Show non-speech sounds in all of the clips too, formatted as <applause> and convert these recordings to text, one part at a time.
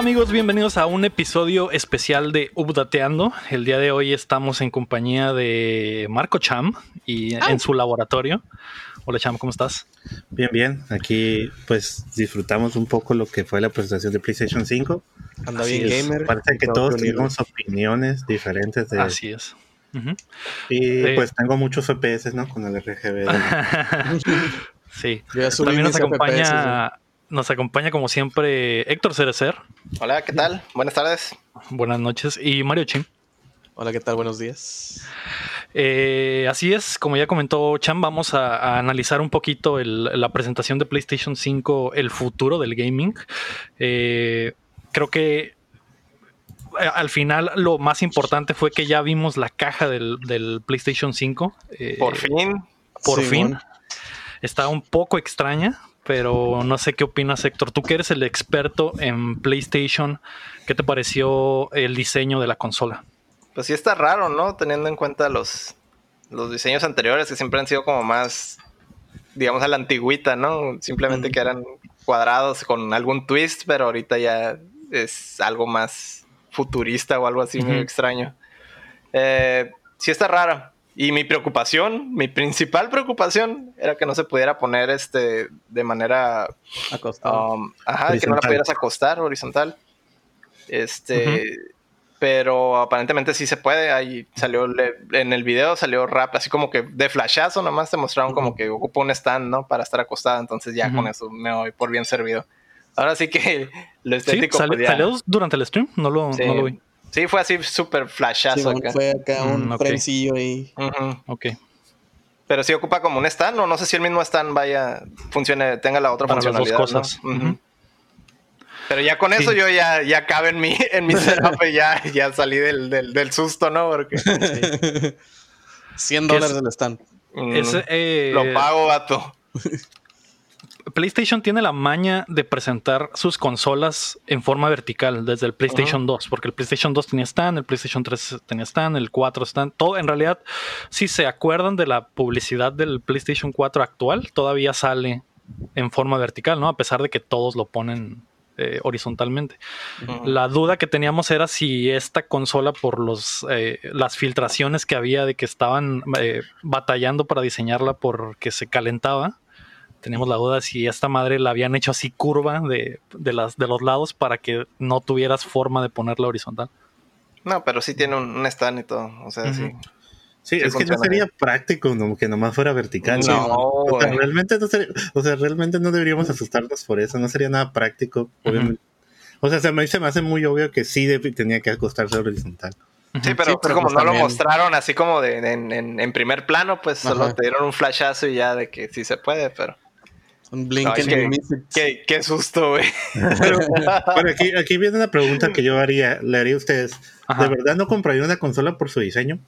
¿Qué tal amigos? Bienvenidos a un episodio especial de Updateando. El día de hoy estamos en compañía de Marco Cham y en su laboratorio. Hola Cham, ¿cómo estás? Bien, bien. Aquí pues disfrutamos un poco lo que fue la presentación de PlayStation 5. Anda bien gamer. Parece que todos tenemos opiniones diferentes de... Así es. Y eh, pues tengo muchos FPS, ¿no? Con el RGB. <laughs> sí. También nos acompaña nos acompaña como siempre Héctor Cerecer. Hola, ¿qué tal? Buenas tardes. Buenas noches. Y Mario Chin. Hola, ¿qué tal? Buenos días. Eh, así es, como ya comentó Chan, vamos a, analizar un poquito la presentación de PlayStation 5, el futuro del gaming. Eh, creo que eh, al final lo más importante fue que ya vimos la caja del, PlayStation 5. por fin. Por fin. Está un poco extraña, pero no sé qué opinas, Héctor. Tú que eres el experto en PlayStation, ¿qué te pareció el diseño de la consola? Pues sí está raro, ¿no? Teniendo en cuenta los, los diseños anteriores que siempre han sido como más, digamos, a la antigüita, ¿no? Simplemente que eran cuadrados con algún twist, pero ahorita ya es algo más futurista o algo así muy extraño. Eh, sí está raro. Y mi preocupación, mi principal preocupación era que no se pudiera poner este de manera acostada. Um, ajá, que no la pudieras acostar horizontal. Este, pero aparentemente sí se puede. Ahí salió en el video salió rap, así como que de flashazo nomás te mostraron como que ocupa un stand, ¿no? Para estar acostada. Entonces ya con eso me voy por bien servido. Ahora sí que lo estético. ¿Sí? Pues ¿Salió durante el stream? No lo, no lo vi. Sí, fue así súper flashazo acá. Fue acá un mm, ahí. Ok. Pero sí ocupa como un stand, o no sé si el mismo stand vaya, funcione, tenga la otra Para funcionalidad. Las dos cosas. Pero ya con eso yo ya, ya cabe en mi, en mi <laughs> setup y ya, ya salí del, del, susto, ¿no? Porque 100 <laughs> dólares del stand. Eh, Lo pago, vato. <laughs> PlayStation tiene la maña de presentar sus consolas en forma vertical desde el PlayStation 2, porque el PlayStation 2 tenía stand, el PlayStation 3 tenía stand, el 4 stand, todo en realidad, si se acuerdan de la publicidad del PlayStation 4 actual, todavía sale en forma vertical, ¿no? A pesar de que todos lo ponen eh, horizontalmente. La duda que teníamos era si esta consola, por los, eh, las filtraciones que había de que estaban eh, batallando para diseñarla porque se calentaba, teníamos la duda si esta madre la habían hecho así curva de, las, de los lados para que no tuvieras forma de ponerla horizontal. No, pero sí tiene un, stand y todo. O sea, sí. Sí, es que no sería práctico que nomás fuera vertical. No, o, sea, realmente no o sea, realmente no deberíamos asustarnos por eso. No sería nada práctico, O sea, se me, se me hace muy obvio que sí tenía que acostarse horizontal. Sí, pero, como pues no lo mostraron así como de, en, primer plano, pues solo te dieron un flashazo y ya de que sí se puede, pero... Un blink qué, susto, güey. Pero, aquí, aquí viene una pregunta que yo haría, le haría a ustedes. ¿De verdad no compraría una consola por su diseño?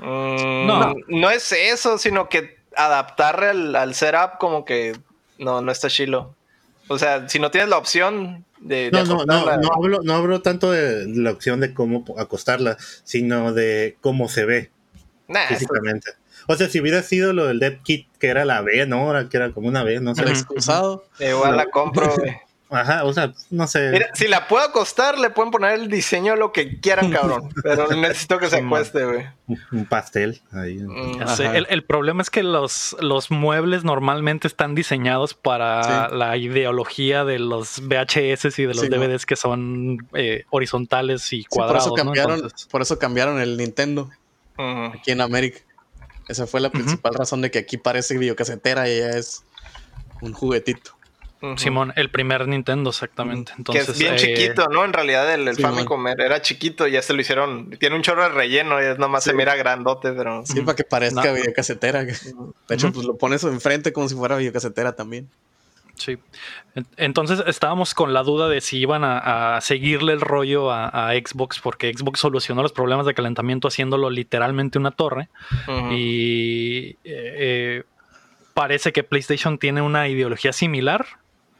Mm, no. no es eso, sino que adaptar al, setup como que no, no está chilo. O sea, si no tienes la opción de... no, no, no, no, hablo, no hablo tanto de la opción de cómo acostarla, sino de cómo se ve físicamente. O sea, si hubiera sido lo del Dead Kit, que era la B, ¿no? que era como una B, no sé. excusado. Igual la compro, Ajá, o sea, no sé. Mira, si la puedo acostar, le pueden poner el diseño lo que quieran, cabrón. <laughs> Pero necesito que se acueste, güey. Un pastel ahí. Mm. el, problema es que los, los muebles normalmente están diseñados para la ideología de los VHS y de los DVDs que son eh, horizontales y cuadrados. por, eso cambiaron, por eso cambiaron el Nintendo aquí en América. Esa fue la principal razón de que aquí parece videocasetera y ella es un juguetito. Simón, el primer Nintendo, exactamente. Entonces, que es bien eh, chiquito, ¿no? En realidad el, Famicom era chiquito, ya se lo hicieron. Tiene un chorro de relleno y es nomás se mira grandote, pero. Sí, para que parezca videocasetera. De hecho, pues lo pones enfrente como si fuera videocasetera también. Sí. Entonces estábamos con la duda de si iban a, seguirle el rollo a, Xbox, porque Xbox solucionó los problemas de calentamiento haciéndolo literalmente una torre. Y eh, eh, parece que PlayStation tiene una ideología similar,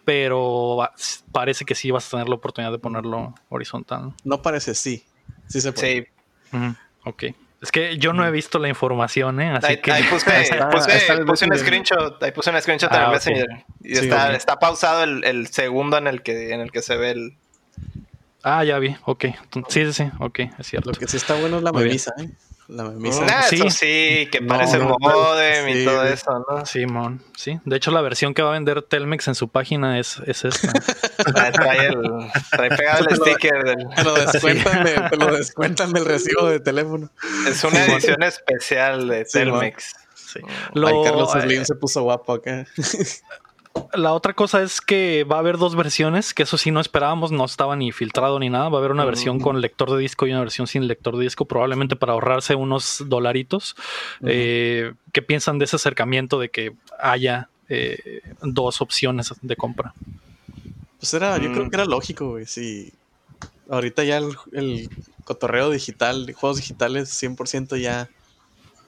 pero parece que sí vas a tener la oportunidad de ponerlo horizontal. No parece, sí. Sí se puede. Sí. Ok. Es que yo no he visto la información, ¿eh? Así ahí, que... ahí puse, <laughs> puse, puse un screenshot, ahí puse un screenshot en el ah, Messenger. Y está, está pausado el, el, segundo en el que en el que se ve el. Ah, ya vi, ok. Sí, sí, sí, ok, es cierto. Lo que sí está bueno es la memisa, ¿eh? La memisa. Ah, sí. Eso sí, que parece no, modem y todo eso, ¿no? Sí, mon. Sí. De hecho, la versión que va a vender Telmex en su página es, es esta. <laughs> trae, el, trae pegado el sticker del. Te lo, descuentan de, te lo descuentan del recibo de teléfono. Es una edición especial de Telmex. Sí. Lo, Carlos Slim eh, se puso guapo acá. <laughs> La otra cosa es que va a haber dos versiones, que eso sí no esperábamos, no estaba ni filtrado ni nada. Va a haber una versión con lector de disco y una versión sin lector de disco, probablemente para ahorrarse unos dolaritos. Eh, ¿Qué piensan de ese acercamiento de que haya eh, dos opciones de compra? Pues era, yo creo mm. que era lógico, güey. Sí. Ahorita ya el, el cotorreo digital, juegos digitales, 100% ya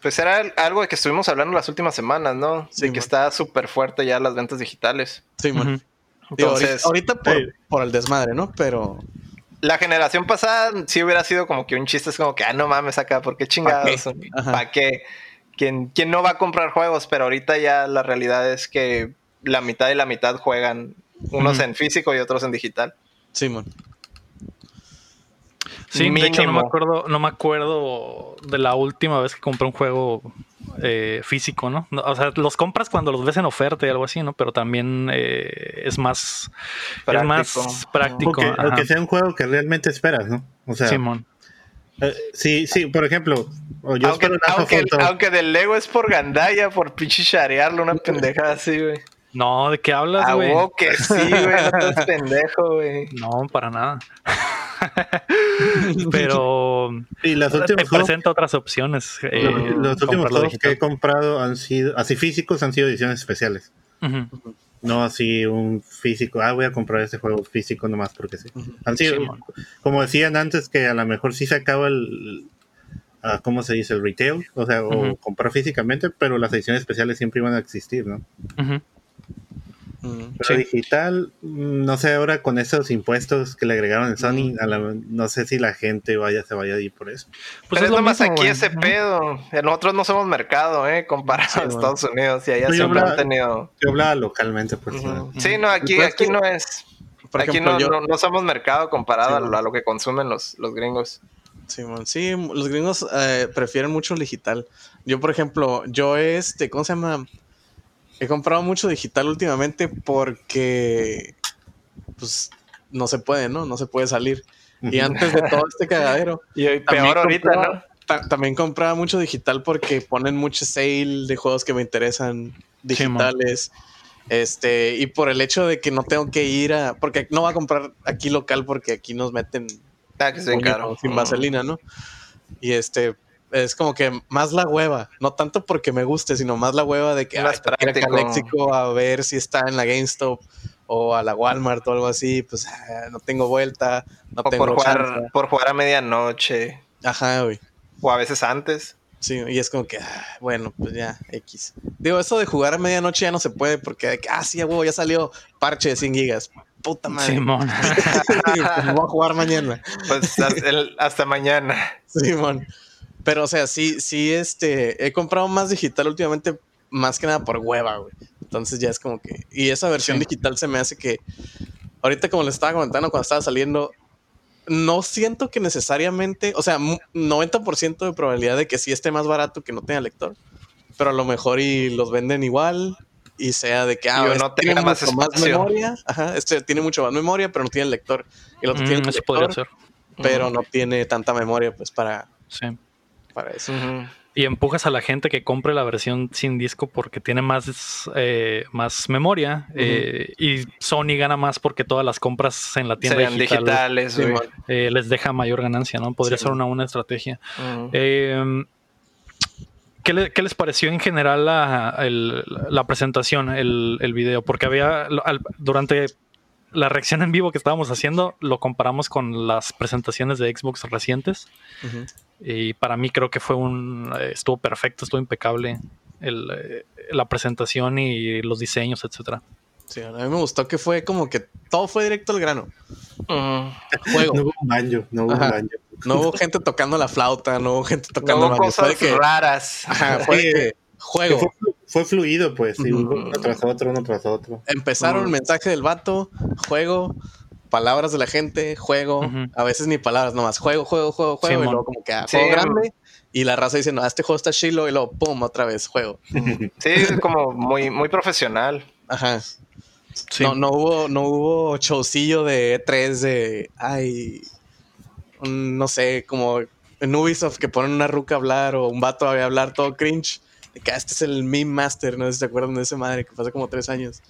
pues era algo de que estuvimos hablando las últimas semanas, ¿no? Sí, de que está súper fuerte ya las ventas digitales. Sí, man. Entonces, ahorita, por, el desmadre, ¿no? Pero. La generación pasada sí hubiera sido como que un chiste, es como que, ah, no mames acá, ¿por qué chingados? ¿Para qué? ¿Quién, ¿Quién no va a comprar juegos? Pero ahorita ya la realidad es que la mitad y la mitad juegan, unos en físico y otros en digital. Sí, Sí, de hecho no me acuerdo, no me acuerdo de la última vez que compré un juego eh, físico, ¿no? O sea, los compras cuando los ves en oferta y algo así, ¿no? Pero también eh, es más práctico. Es más práctico. que sea un juego que realmente esperas, ¿no? O sea, Simón. Eh, sí, sí, por ejemplo, yo aunque, aunque, aunque, del Lego es por gandalla, por pinche sharearlo, una pendejada así, güey. No, ¿de qué hablas, güey? Ah, que sí, güey, no estás <laughs> pendejo, güey. No, para nada. <laughs> Pero y las últimas presenta otras opciones. Eh, los, últimos juegos que he comprado han sido, así físicos, han sido ediciones especiales. No así un físico, ah, voy a comprar este juego físico nomás porque sí. Han sido, como decían antes, que a lo mejor sí se acaba el, uh, ¿cómo se dice? El retail, o sea, o comprar físicamente, pero las ediciones especiales siempre iban a existir, ¿no? Pero digital, mm, no sé ahora con esos impuestos que le agregaron en Sony, no sé si la gente vaya se vaya a ir por eso. Pues Pero es nomás aquí ese pedo. Nosotros no somos mercado, ¿eh? Comparado a Estados Unidos y allá siempre han tenido. Yo hablaba localmente, por Sí, no, aquí, aquí no es. aquí no, no, somos mercado comparado a, lo que consumen los, los gringos. Sí, sí, los gringos eh, prefieren mucho el digital. Yo, por ejemplo, yo este, ¿cómo se llama? He comprado mucho digital últimamente porque, pues, no se puede, ¿no? No se puede salir. Y antes de todo este cagadero. <laughs> y peor ahorita, ¿no? también compraba mucho digital porque ponen mucho sale de juegos que me interesan digitales. este, y por el hecho de que no tengo que ir a. Porque no va a comprar aquí local porque aquí nos meten. Ah, que caro. Sin vaselina, ¿no? Y este, es como que más la hueva, no tanto porque me guste, sino más la hueva de que ay, ir a a ver si está en la GameStop o a la Walmart o algo así, pues ah, no tengo vuelta, no o tengo por jugar, por jugar a medianoche. Ajá, güey. O a veces antes. Sí, y es como que, ah, bueno, pues ya, X. Digo, eso de jugar a medianoche ya no se puede porque, ah, sí, huevo, ya salió parche de 100 gigas. Puta madre. Simón. <laughs> pues voy a jugar mañana. Pues hasta, mañana. Simón. Pero, o sea, sí, sí, este, he comprado más digital últimamente, más que nada por hueva, güey. Entonces ya es como que, y esa versión digital se me hace que, ahorita como les estaba comentando cuando estaba saliendo, no siento que necesariamente, o sea, 90% de probabilidad de que sí esté más barato que no tenga lector, pero a lo mejor y los venden igual y sea de que ah, este no tiene más, memoria, ajá, este tiene mucho más memoria, pero no tiene lector. Y el otro tiene lector, ser. pero no tiene tanta memoria pues para sí para eso. Y empujas a la gente que compre la versión sin disco porque tiene más, eh, más memoria. Eh, y Sony gana más porque todas las compras en la tienda digitales eh, les deja mayor ganancia, ¿no? Podría ser una buena estrategia. ¿qué, les pareció en general la, presentación, el, el, video? Porque había durante la reacción en vivo que estábamos haciendo lo comparamos con las presentaciones de Xbox recientes. Y para mí creo que fue un. Estuvo perfecto, estuvo impecable el, la presentación y los diseños, etcétera. Sí, a mí me gustó que fue como que todo fue directo al grano. No hubo un baño, no hubo un baño. No hubo gente tocando la flauta, no hubo gente tocando no hubo cosas raras. Ajá, fue juego. Fue, fluido, pues, uno tras otro, uno tras otro. Empezaron el mensaje del vato, juego, palabras de la gente, juego, a veces ni palabras nomás, juego, juego, juego, juego, y luego como que ah, juego grande. Y la raza dice, no, este juego está chilo, y luego, pum, otra vez, juego. <laughs> Sí, es como muy, muy profesional. Ajá. No, no hubo, no hubo showcillo de E3 de, ay, no sé, como en Ubisoft que ponen una ruca a hablar o un vato a hablar todo cringe. De que ah, este es el meme master, no sé si se acuerdan de ese madre que pasó como tres años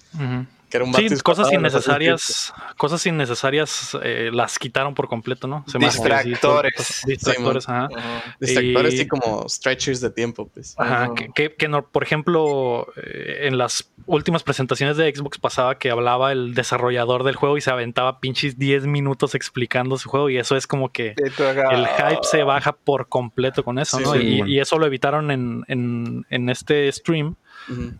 sí, cosas innecesarias, cosas innecesarias eh, las quitaron por completo, ¿no? distractores. distractores, ajá. Distractores y, como stretchers de tiempo, pues. Ajá, que, que, no, por ejemplo, eh, en las últimas presentaciones de Xbox pasaba que hablaba el desarrollador del juego y se aventaba pinches 10 minutos explicando su juego y eso es como que el hype se baja por completo con eso, ¿no? y, eso lo evitaron en, en, en este stream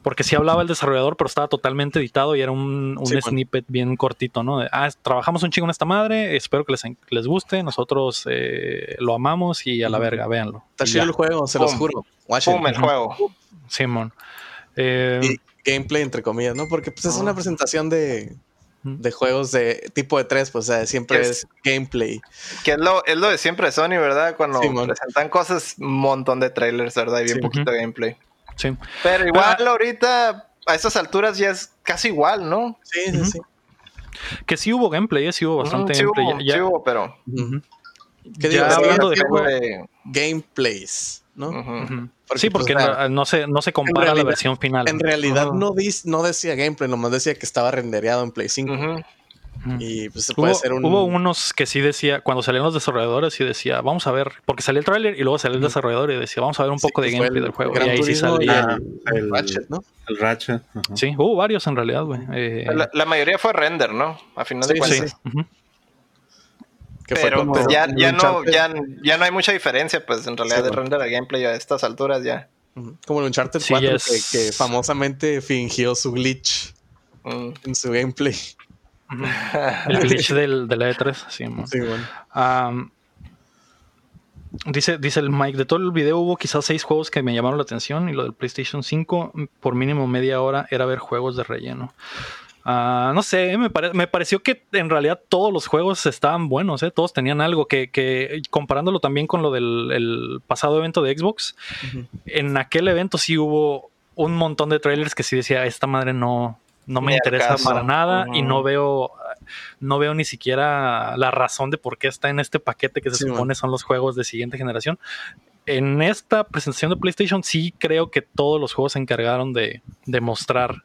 porque sí hablaba el desarrollador, pero estaba totalmente editado y era un, snippet bien cortito, ¿no? ah, trabajamos un chingo en esta madre, espero que les, les guste, nosotros eh, lo amamos y a la verga, véanlo. Está chido el juego, se los juro. Pum, el juego. Simón. Eh, gameplay, entre comillas, ¿no? Porque pues, es una presentación de, juegos de tipo de tres, pues siempre es, gameplay. Que es lo, es lo de siempre Sony, ¿verdad? Cuando presentan cosas, un montón de trailers, ¿verdad? Y bien poquito gameplay. Pero igual ahorita a estas alturas ya es casi igual, ¿no? Sí, sí, sí. Que sí hubo gameplay, sí hubo bastante gameplay. sí hubo, pero. ya hablando de, gameplays, ¿no? sí, porque pues, no, se, no se compara la versión final. En realidad no, no decía gameplay, nomás decía que estaba rendereado en Play 5. Y pues puede hubo, ser un... hubo unos que sí decía, cuando salían los desarrolladores, y decía, vamos a ver, porque salió el tráiler y luego salió el desarrollador y decía, vamos a ver un poco de gameplay del juego. y ahí sí salía el, Ratchet, ¿no? El Ratchet. Sí, hubo varios en realidad, güey. Eh, la, mayoría fue render, ¿no? A final de cuentas. Pero pues ya, ya, no, ya, ya, no hay mucha diferencia, pues en realidad de render a gameplay a estas alturas ya. Como el Uncharted 4 que, famosamente fingió su glitch mm. en su gameplay. <laughs> El glitch del, de la E3, sí, bueno. dice, dice el Mike, de todo el video hubo quizás seis juegos que me llamaron la atención y lo del PlayStation 5 por mínimo media hora era ver juegos de relleno. Ah, no sé, me, me, pareció que en realidad todos los juegos estaban buenos, ¿eh? todos tenían algo que, que comparándolo también con lo del pasado evento de Xbox, en aquel evento sí hubo un montón de trailers que sí decía, esta madre no, no me interesa para nada y no veo no veo ni siquiera la razón de por qué está en este paquete que se supone son los juegos de siguiente generación. En esta presentación de PlayStation sí creo que todos los juegos se encargaron de, de mostrar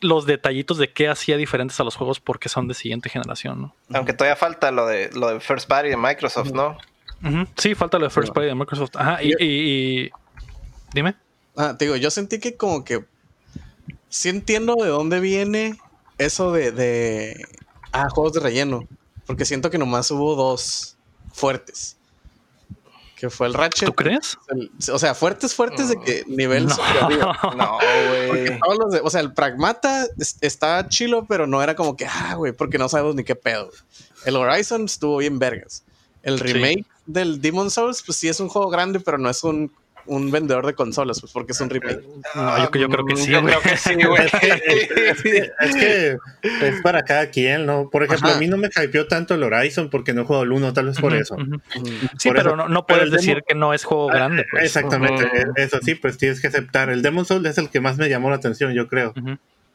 los detallitos de qué hacía diferentes a los juegos porque son de siguiente generación, ¿no? Aunque todavía falta lo de lo de First Party de Microsoft, ¿no? Sí, falta lo de First Party de Microsoft. Ajá, y, y, dime. Ah, te digo, yo sentí que como que sí entiendo de dónde viene eso de, de ah, juegos de relleno. Porque siento que nomás hubo dos fuertes. Que fue el Ratchet. ¿Tú crees? o sea, fuertes, fuertes de que nivel <laughs> no. No, güey. O sea, el Pragmata está chilo, pero no era como que, ah, güey, porque no sabemos ni qué pedo. El Horizon estuvo bien vergas. El remake del Demon Souls, pues sí es un juego grande, pero no es un un vendedor de consolas, pues porque es un remake. No, yo, creo que sí. Yo creo que sí, güey. <laughs> es que es para cada quien, ¿no? Por ejemplo, a mí no me hypeó tanto el Horizon porque no he jugado el 1, tal vez por eso. Sí, pero no, no, puedes decir que no es juego ah, grande. Pues. Exactamente, eso sí, pues tienes que aceptar. El Demon Soul es el que más me llamó la atención, yo creo.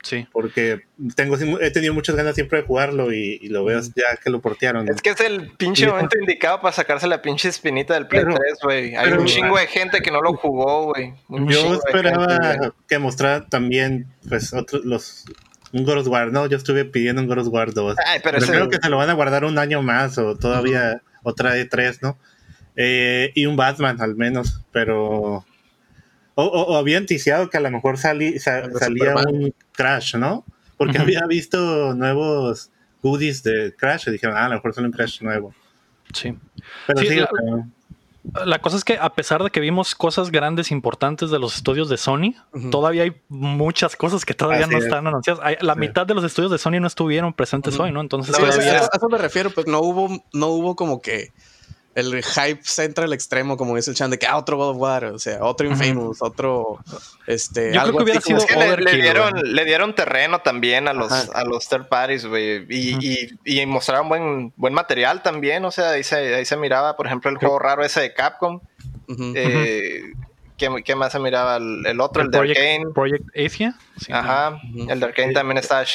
Sí. Porque tengo, he tenido muchas ganas siempre de jugarlo y, lo veo ya que lo portearon. Es que es el pinche momento indicado para sacarse la pinche espinita del Play 3, güey. Hay un chingo de gente que no lo jugó, güey. Yo esperaba que mostrara también, pues, otros, los, un God of War, ¿no? Yo estuve pidiendo un God of War 2. pero, creo que se lo van a guardar un año más o todavía otra de tres, ¿no? Eh, y un Batman al menos, pero o, o, había anticiado que a lo mejor salía un Crash, ¿no? Porque había visto nuevos goodies de Crash y dijeron, ah, a lo mejor sale un Crash nuevo. Sí. Pero sí, la, cosa es que a pesar de que vimos cosas grandes, importantes de los estudios de Sony, todavía hay muchas cosas que todavía no están anunciadas. la mitad de los estudios de Sony no estuvieron presentes hoy, ¿no? Entonces, a eso me refiero, pues no hubo, no hubo como que el hype se entra al extremo, como dice el chan, de que ah, otro God of War, o sea, otro Infamous, otro. Este, Yo creo que hubiera sido. le, dieron, le dieron terreno también a los, a los third parties, güey. Y, y, y, mostraron buen, buen material también. O sea, ahí se, ahí se miraba, por ejemplo, el juego raro ese de Capcom. eh, ¿qué, más se miraba? El, otro, el, de Arkane. Project Asia. Ajá. El de Arkane también estaba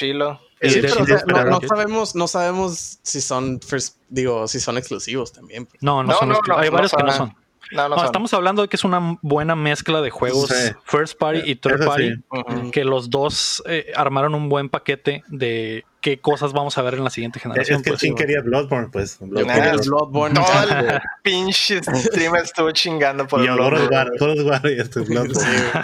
no, sabemos, no sabemos si son digo, si son exclusivos también. Pues. No, no, son Hay varios que no son. No, estamos hablando de que es una buena mezcla de juegos first party y third party, que los dos eh, armaron un buen paquete de qué cosas vamos a ver en la siguiente generación. Es que pues, quería Bloodborne, pues. Bloodborne. Bloodborne. Todo el pinche streamer estuvo chingando por y Bloodborne. Todos los este Bloodborne.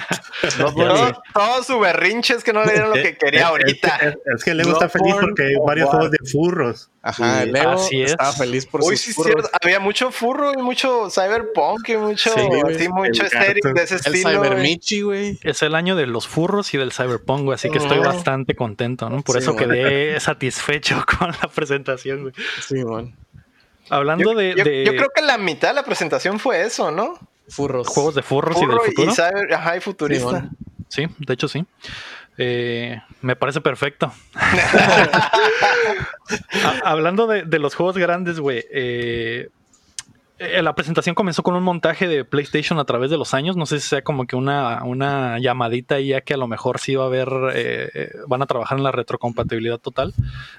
Bloodborne. Todos sus berrinches que no le dieron lo que quería ahorita. Es, que Lego está feliz porque hay varios juegos de furros. Ajá, Lego Así estaba feliz por Uy, sí, cierto. Había mucho furro y mucho cyberpunk y mucho, sí, mucho estético de ese estilo. El cybermichi, güey. Es el año de los furros y del cyberpunk, así que estoy bastante contento, ¿no? Por eso quedé satisfecho <laughs> con la presentación, güey. Sí, man. Hablando de, yo, creo que la mitad de la presentación fue eso, ¿no? Furros. Juegos de furros y del futuro. Y ajá, y futurista. Sí, de hecho sí. Eh, me parece perfecto. <laughs> Hablando de, de, los juegos grandes, güey. Eh, eh, la presentación comenzó con un montaje de PlayStation a través de los años. No sé si sea como que una, una llamadita ya que a lo mejor sí va a haber, eh, eh, van a trabajar en la retrocompatibilidad total.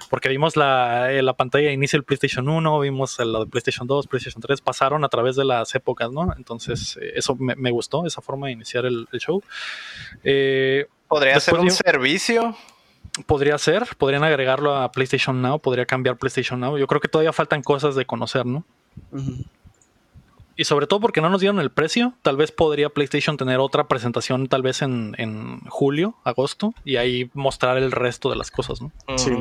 Porque vimos la, la pantalla de inicio del PlayStation 1, vimos la de PlayStation 2, PlayStation 3, pasaron a través de las épocas, ¿no? Entonces, eso me, gustó, esa forma de iniciar el, show. ¿Podría ser un servicio? Podría ser, podrían agregarlo a PlayStation Now, podría cambiar PlayStation Now. Yo creo que todavía faltan cosas de conocer, ¿no? Y sobre todo porque no nos dieron el precio, tal vez podría PlayStation tener otra presentación tal vez en, julio, agosto, y ahí mostrar el resto de las cosas, ¿no? Sí.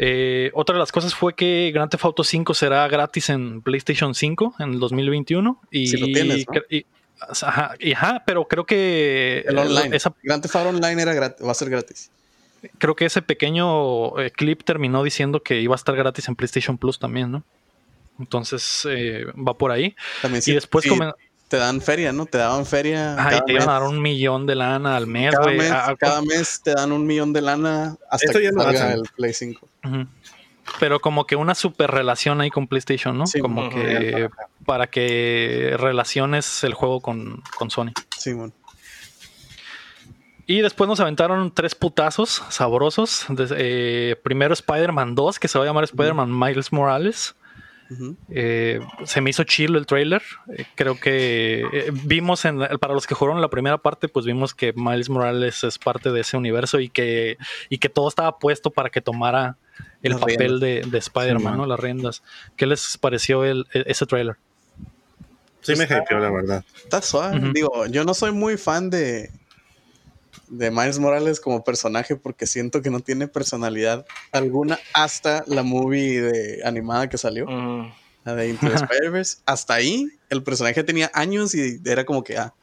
Eh, otra de las cosas fue que Grand Theft Auto 5 será gratis en PlayStation 5 en el 2021. Y, si lo tienes, ajá, pero creo que... El online. Esa, Grand Theft Auto Online era va a ser gratis. Creo que ese pequeño eh, clip terminó diciendo que iba a estar gratis en PlayStation Plus también, ¿no? Entonces eh, va por ahí. También y después te dan feria, ¿no? Te daban feria. y te iban a dar un millón de lana al mes, Cada, mes, te dan un millón de lana hasta que salga el Play 5. Pero como que una super relación ahí con PlayStation, ¿no? como que para que relaciones el juego con, Sony. Sí, bueno. Y después nos aventaron tres putazos sabrosos. Eh, primero Spider-Man 2, que se va a llamar Spider-Man Miles Morales. Eh, se me hizo chill el trailer. Eh, creo que eh, vimos en, para los que jugaron la primera parte, pues vimos que Miles Morales es parte de ese universo y que, y que todo estaba puesto para que tomara el papel de, Spider-Man, ¿no? Las riendas. ¿Qué les pareció el, e, ese trailer? Sí, me hypeó, la verdad. Está suave. Digo, yo no soy muy fan de, de Miles Morales como personaje porque siento que no tiene personalidad alguna hasta la movie de animada que salió. La de Into the <laughs> Spider-Verse. Hasta ahí el personaje tenía años y era como que ah.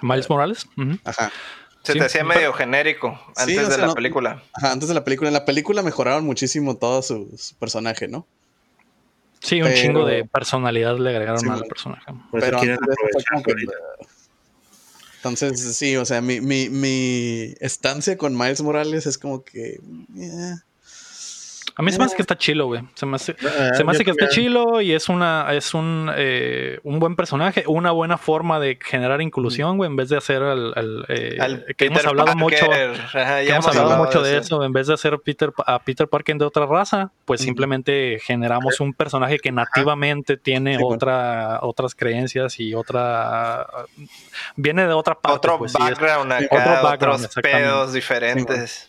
Miles Morales. Ajá. Se te hacía medio genérico antes de la película. Ajá, antes de la película. En la película mejoraron muchísimo todo su, personaje, ¿no? Sí, un chingo de personalidad le agregaron al personaje. Pero entonces, sí, o sea, mi, mi, mi estancia con Miles Morales es como que. Eh, a mí se me hace que está chilo, güey. Se me hace, ah, se me hace que está chilo y es una es un, eh, un buen personaje, una buena forma de generar inclusión, güey, en vez de hacer el, eh, que hemos hablado mucho, que hemos hablado mucho de eso. en vez de hacer Peter a Peter Parker de otra raza, pues simplemente generamos un personaje que nativamente tiene otra otras creencias y otra viene de otra parte, otro pues, background, acá, otros pedos diferentes.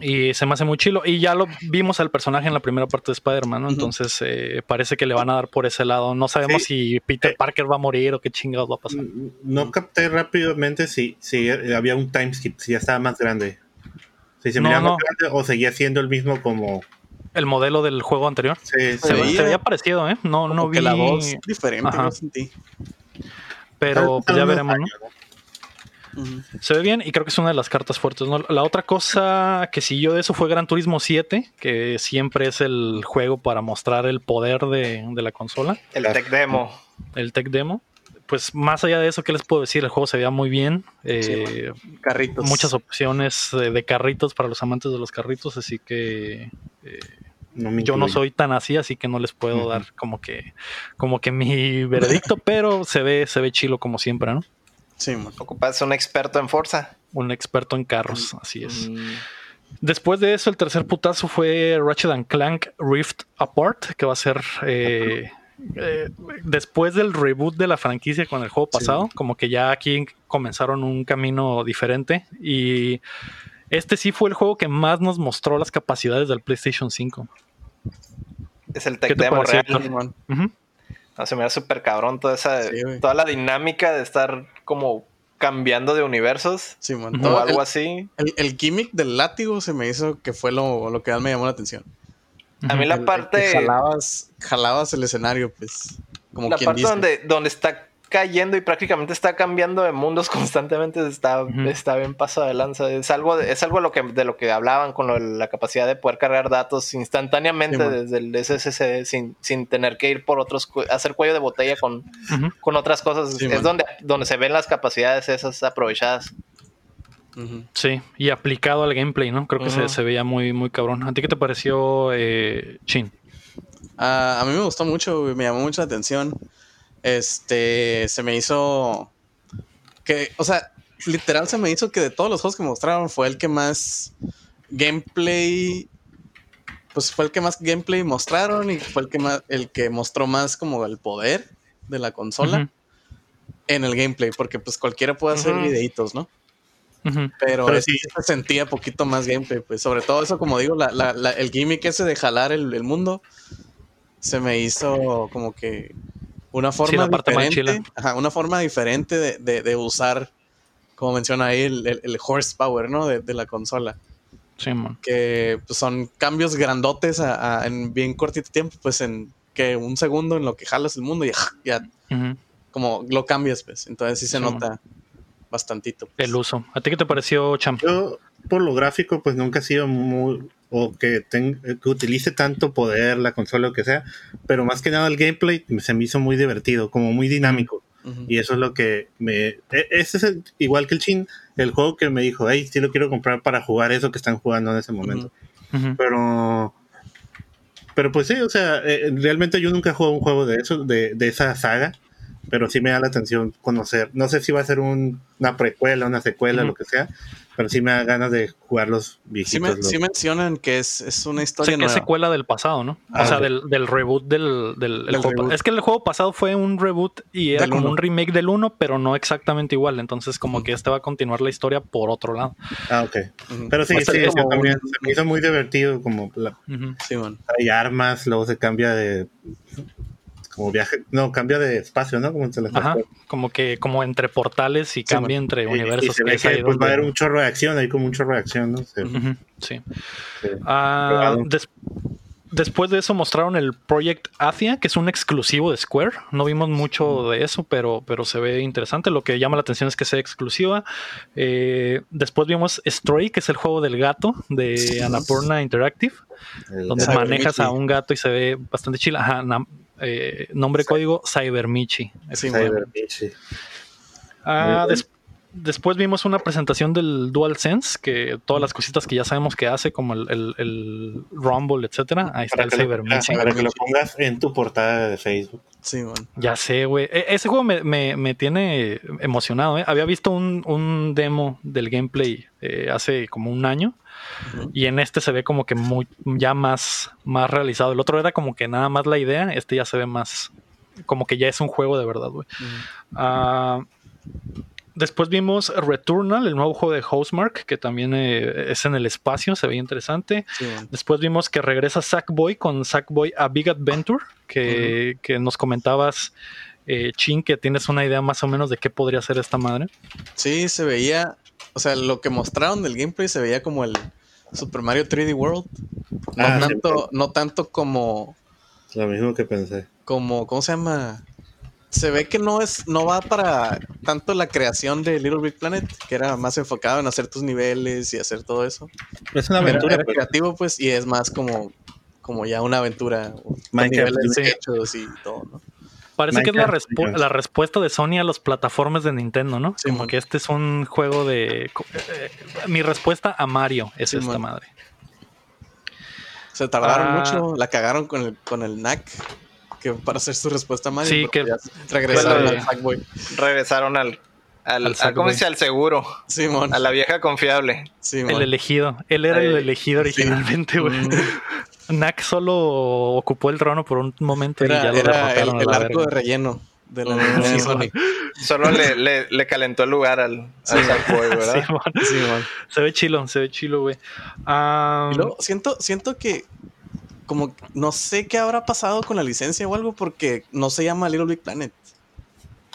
Y se me hace muy chilo. Y ya lo vimos al personaje en la primera parte de Spider-Man, ¿no? Entonces eh, parece que le van a dar por ese lado. No sabemos si Peter eh, Parker va a morir o qué chingados va a pasar. No capté rápidamente si, si había un time skip, si ya estaba más grande. Si se miraba más grande o seguía siendo el mismo como. El modelo del juego anterior. Sí, se, veía parecido, ¿eh? No, no vi. la voz diferente, Pero pues ya veremos, ¿no? Se ve bien y creo que es una de las cartas fuertes. La otra cosa que siguió de eso fue Gran Turismo 7, que siempre es el juego para mostrar el poder de, la consola. El tech demo. El tech demo. Pues más allá de eso, ¿qué les puedo decir? El juego se veía muy bien. Eh, carritos. Muchas opciones de, carritos para los amantes de los carritos, así que... Eh, yo no soy tan así, así que no les puedo dar como que, como que mi <laughs> veredicto, pero se ve, se ve chilo como siempre, ¿no? Sí, Ocupas un experto en fuerza. Un experto en carros, así es. Mm. Después de eso, el tercer putazo fue Ratchet and Clank Rift Apart, que va a ser eh, eh, después del reboot de la franquicia con el juego pasado, como que ya aquí comenzaron un camino diferente y este sí fue el juego que más nos mostró las capacidades del PlayStation 5. Es el tech demo real. Se me da súper cabrón toda esa, toda la dinámica de estar como cambiando de universos sí, o algo así. El, gimmick del látigo se me hizo que fue lo, que más me llamó la atención. A mí la parte. jalabas, jalabas el escenario, pues. Como la parte donde, donde está cayendo y prácticamente está cambiando de mundos <laughs> constantemente, está, está bien paso de lanza. Es algo, de, es algo de lo que, de lo que hablaban con la capacidad de poder cargar datos instantáneamente desde el SSC sin, sin, tener que ir por otros, hacer cuello de botella con, con otras cosas. es donde, donde se ven las capacidades esas aprovechadas. Sí, y aplicado al gameplay, ¿no? Creo que se, se, veía muy, muy cabrón. ¿A ti qué te pareció, eh, Chin? Ah, a mí me gustó mucho, me llamó mucho la atención este, se me hizo que, o sea, literal se me hizo que de todos los juegos que mostraron fue el que más gameplay, pues fue el que más gameplay mostraron y fue el que más, el que mostró más como el poder de la consola en el gameplay, porque pues cualquiera puede hacer videitos, ¿no? Pero, sí. se sentía poquito más gameplay, pues sobre todo eso, como digo, el gimmick ese de jalar el mundo se me hizo como que una forma diferente, una forma diferente de, usar, como menciona ahí, el, horsepower, ¿no? De, la consola. Sí, man. Que pues, son cambios grandotes en bien cortito tiempo, pues en que un segundo en lo que jalas el mundo y ya, como lo cambias, pues. Entonces sí se nota bastantito. Pues. El uso. ¿A ti qué te pareció, Champ? Yo, por lo gráfico, pues nunca he sido muy o que, que utilice tanto poder la consola o que sea, pero más que nada el gameplay se me hizo muy divertido, como muy dinámico. Y eso es lo que me... E, ese es igual que el Chin, el juego que me dijo, hey, sí lo quiero comprar para jugar eso que están jugando en ese momento. Pero... Pero pues sí, o sea, eh, realmente yo nunca he jugado un juego de eso, de, de esa saga pero sí me da la atención conocer. No sé si va a ser una precuela, una secuela, lo que sea, pero sí me da ganas de jugar los viejitos. Sí, mencionan que es, es una historia nueva. Es secuela del pasado, ¿no? o ah, sea, del, del, reboot del, del juego. Es que el juego pasado fue un reboot y era como un remake del 1, pero no exactamente igual. Entonces, como que este va a continuar la historia por otro lado. Ah, ok. Pero sí, sí, también se me hizo muy divertido. Como hay armas, luego se cambia de como viaje, no, cambia de espacio, ¿no? Como, Ajá, como que como entre portales y cambia entre universos. Y, se ve pues, va a haber un chorro de acción, hay como un chorro de acción, ¿no? Sí. Ah, después de eso mostraron el Project Athia, que es un exclusivo de Square. No vimos mucho de eso, pero, pero se ve interesante. Lo que llama la atención es que sea exclusiva. Eh, después vimos Stray, que es el juego del gato de Annapurna Interactive, donde manejas a un gato y se ve bastante chila. Ajá, eh, nombre código Cybermichi. Cybermichi. Ah, después vimos una presentación del DualSense, que todas las cositas que ya sabemos que hace, como el, Rumble, etcétera. Ahí está el Cybermichi. Para que lo pongas en tu portada de Facebook. Sí, bueno. Ya sé, güey. E, ese juego me, tiene emocionado, ¿eh? Había visto un, demo del gameplay eh, hace como un año y en este se ve como que muy, ya más, más realizado. El otro era como que nada más la idea, este ya se ve más, como que ya es un juego de verdad, güey. Ah, después vimos Returnal, el nuevo juego de Housemark, que también eh, es en el espacio, se ve interesante. Después vimos que regresa Sackboy con Sackboy A Big Adventure, que, nos comentabas, eh, Chin, que tienes una idea más o menos de qué podría ser esta madre. Sí, se veía, o sea, lo que mostraron del gameplay se veía como el Super Mario 3D World. No, ah, tanto, no tanto como. Lo mismo que pensé. Como, ¿cómo se llama? se ve que no es, no va para tanto la creación de Little Big Planet, que era más enfocado en hacer tus niveles y hacer todo eso. Es una aventura. Era, pues. creativo, pues, y es más como, como ya una aventura. Minecraft, niveles hechos y todo, ¿no? Parece que es la, respu- respuesta de Sony a los plataformas de Nintendo, ¿no? Sí, Como man. que este es un juego de... eh, mi respuesta a Mario es Sí, esta man. madre. Se tardaron Ah. mucho, la cagaron con el, con el NAC, que para hacer su respuesta a Mario. Sí, que- regresaron al Sackboy. Regresaron al, al, Al al- ¿cómo Sackboy. se dice? Al seguro, Simón. a la vieja confiable. Simón. El elegido. Él era el elegido originalmente, güey. Mm. Knack solo ocupó el trono por un momento y Era, ya lo era el, a el la arco de relleno de la Mm, de sí, Sony. Solo le, le, le calentó el lugar al, al Sackboy, <laughs> ¿verdad? Simón. Simón. Se ve chilo, se ve chilo, güey. Y luego siento, siento que como no sé qué habrá pasado con la licencia o algo porque no se llama Little Big Planet.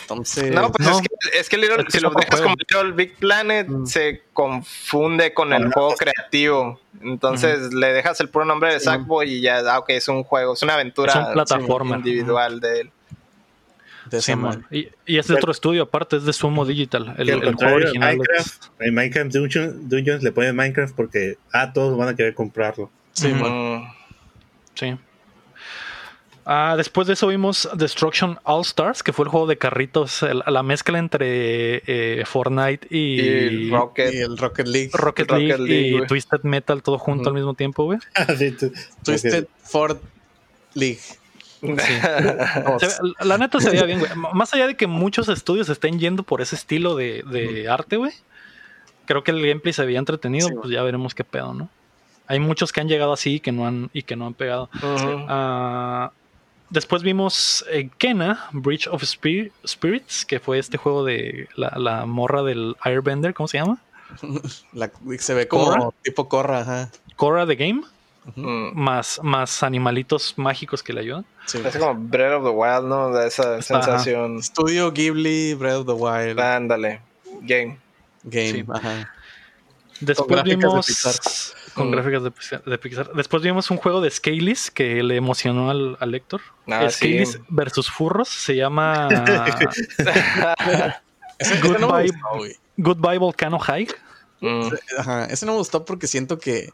Entonces, No, pues No. es que, es que Little- Es que si es lo dejas juego. como Little Big Planet, Mm. se confunde con el juego creativo. Entonces le dejas el puro nombre de Sí. Sackboy y ya, ah, ok, es un juego, es una aventura Es un plataforma. individual de él. de madre. Y, y es de otro estudio, aparte, es de Sumo Digital. El, el juego original. es- Minecraft, en Minecraft Dungeon- Dungeons le ponen Minecraft porque ah, todos van a querer comprarlo. Mm, Sí. Ah, después de eso vimos Destruction All Stars, que fue el juego de carritos, el- la mezcla entre eh, Fortnite y, y Rocket. Y el Rocket League. Rocket, Rocket League, League, y. Twisted Metal todo junto al mismo tiempo, güey. <laughs> Así tú- Twisted Ford League. <laughs> Ve- la neta se veía bien, güey. Más allá de que muchos estudios estén yendo por ese estilo de, de arte, güey. Creo que el gameplay se veía entretenido, Sí, pues ya veremos qué pedo, ¿no? Hay muchos que han llegado así y que no han, y que no han pegado. Ah, después vimos eh, Kena, Bridge of Spir- Spirits, que fue este juego de la, la morra del Airbender, ¿cómo se llama? <laughs> La- se ve como ¿Korra? tipo Corra, ajá. Korra the Game, Mm. más, más animalitos mágicos que le ayudan. Sí. Es como Breath of the Wild, ¿no? Da esa Está, ajá. sensación. Studio Ghibli, Breath of the Wild Ándale. Game. Game. Sí. Ajá. Después vimos. Con Mm. gráficas de, Pixar- de Pixar. Después vimos un juego de Scalys que le emocionó al, al Héctor. Ah, Scalys sí. versus Furros se llama <laughs> no. Goodbye Volcano High. Mm. Ajá, ese no me gustó porque siento que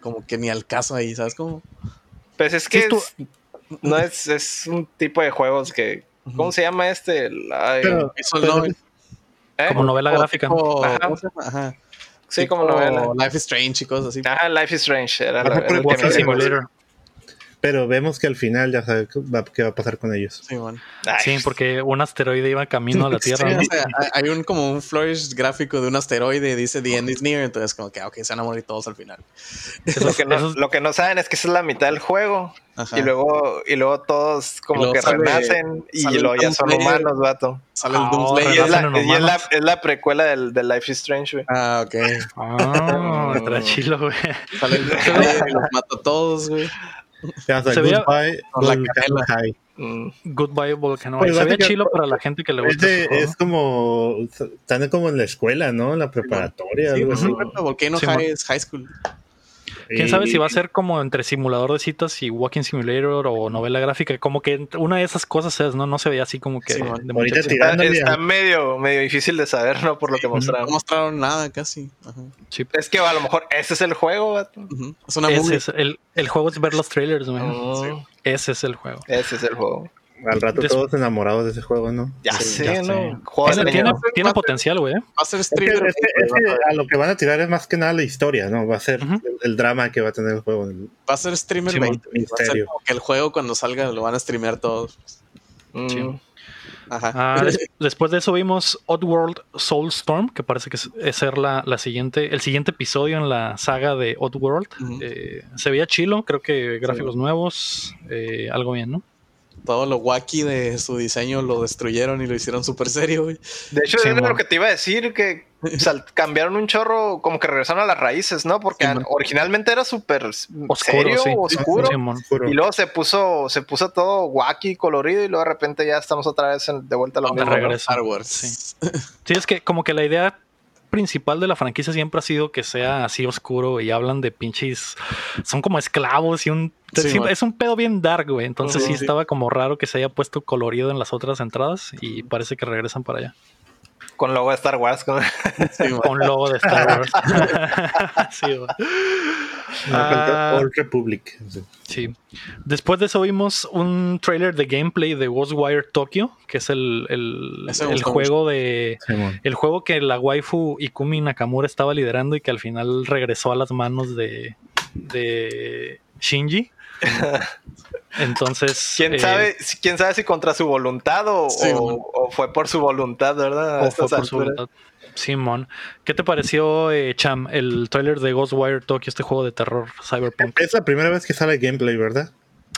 como que ni al caso ahí, ¿sabes cómo? Pues es que Sí, tú- es- no es, es un tipo de juegos que. ¿Cómo se llama este? El- ay, Pero- Visual pero- novel. ¿eh? Como novela O gráfica. Ajá. ¿cómo se llama? Ajá. Sí, como novela. Life is Strange y cosas así. Ajá, Life is Strange. Era, la- era el que Walking me Simulator. Pero vemos que al final ya sabe qué va, qué va a pasar con ellos. Sí, porque un asteroide iba camino a la <laughs> Tierra. Sí, ¿no? o sea, hay- un como un flourish gráfico de un asteroide dice the end is near, entonces como que ah, ok, se van a morir todos al final. Lo que, no, lo que no saben es que esa es la mitad del juego. Ajá. Y luego, y luego todos como luego que sale- renacen y luego ya son humanos, vato. Sale el Ah, Y es la, y es la, humanos. es la precuela del, del Life is Strange, güey. Ah, ok. Ah, <laughs> está chilo, güey. Sale el Doomslayer y los mata a todos, güey. O sea, Se veía- Goodbye, Volcano canela. High. Mm. Goodbye Volcano Pues High. Se veía chilo para la gente que le Es, gusta. de- juego. es como. Están como en la escuela, ¿no? En la preparatoria, Sí, algo pues, así. sí, Volcano Sí, High es high school. ¿Quién sabe si va a ser como entre simulador de citas y Walking Simulator o novela gráfica? Como que una de esas cosas es, ¿no? No se veía así como que Sí, de, man. Ahorita Está, está medio, medio difícil de saber, ¿no? Por lo que No mostraron. mostraron nada casi. Ajá. Sí. Es que a lo mejor ese es el juego, vato. Es una movie. es el, el juego es ver los trailers, güey. Mm, Ese es el juego. Ese es el juego. Al rato Des- todos enamorados de ese juego, ¿no? Ya Sí, sé, ya ¿no? sé. Tiene, potencial, güey. ¿eh? Va a ser Es que, streamer. es que- es que a lo que van a tirar es más que nada la historia, ¿no? Va a ser el, el drama que va a tener el juego. Va a ser streamer Sí, 20. güey. Va a ser misterio. como que el juego cuando salga lo van a streamear todos. Mm. Sí. Ajá. Ah, <laughs> des- después de eso vimos Oddworld Soulstorm, que parece que es, ser la, la siguiente, el siguiente episodio en la saga de Oddworld. Eh, se veía chilo, creo que gráficos nuevos, eh, algo bien, ¿no? Todo lo wacky de su diseño lo destruyeron y lo hicieron súper serio, güey. De hecho, Sí, es lo que te iba a decir, que <laughs> cambiaron un chorro, como que regresaron a las raíces, ¿no? Porque Sí, originalmente era súper Oscuro, serio, sí. oscuro. Y luego se puso, se puso todo wacky, colorido, y luego de repente ya estamos otra vez en- de vuelta a lo mismo. ¿no? regreso. Star Wars. Sí. Sí, es que como que la idea principal de la franquicia siempre ha sido que sea así oscuro y hablan de pinches. Son como esclavos y un. es un pedo bien dark, güey. Entonces sí, estaba como raro que se haya puesto colorido en las otras entradas y parece que regresan para allá. Con logo de Star Wars. Con, <laughs> con logo de Star Wars. <laughs> sí, Ah, Old Republic. Sí. Después de eso vimos un trailer de gameplay de Ghostwire Tokyo, que es el, el, juego de. el juego que la waifu Ikumi Nakamura estaba liderando y que al final regresó a las manos de, de Shinji. <laughs> Entonces. ¿Quién, eh, sabe, ¿Quién sabe si contra su voluntad o, fue por su voluntad, verdad? O fue por su voluntad. Simón, ¿qué te pareció, eh, Cham, el trailer de Ghostwire Tokyo, este juego de terror cyberpunk? Es la primera vez que sale gameplay, ¿verdad?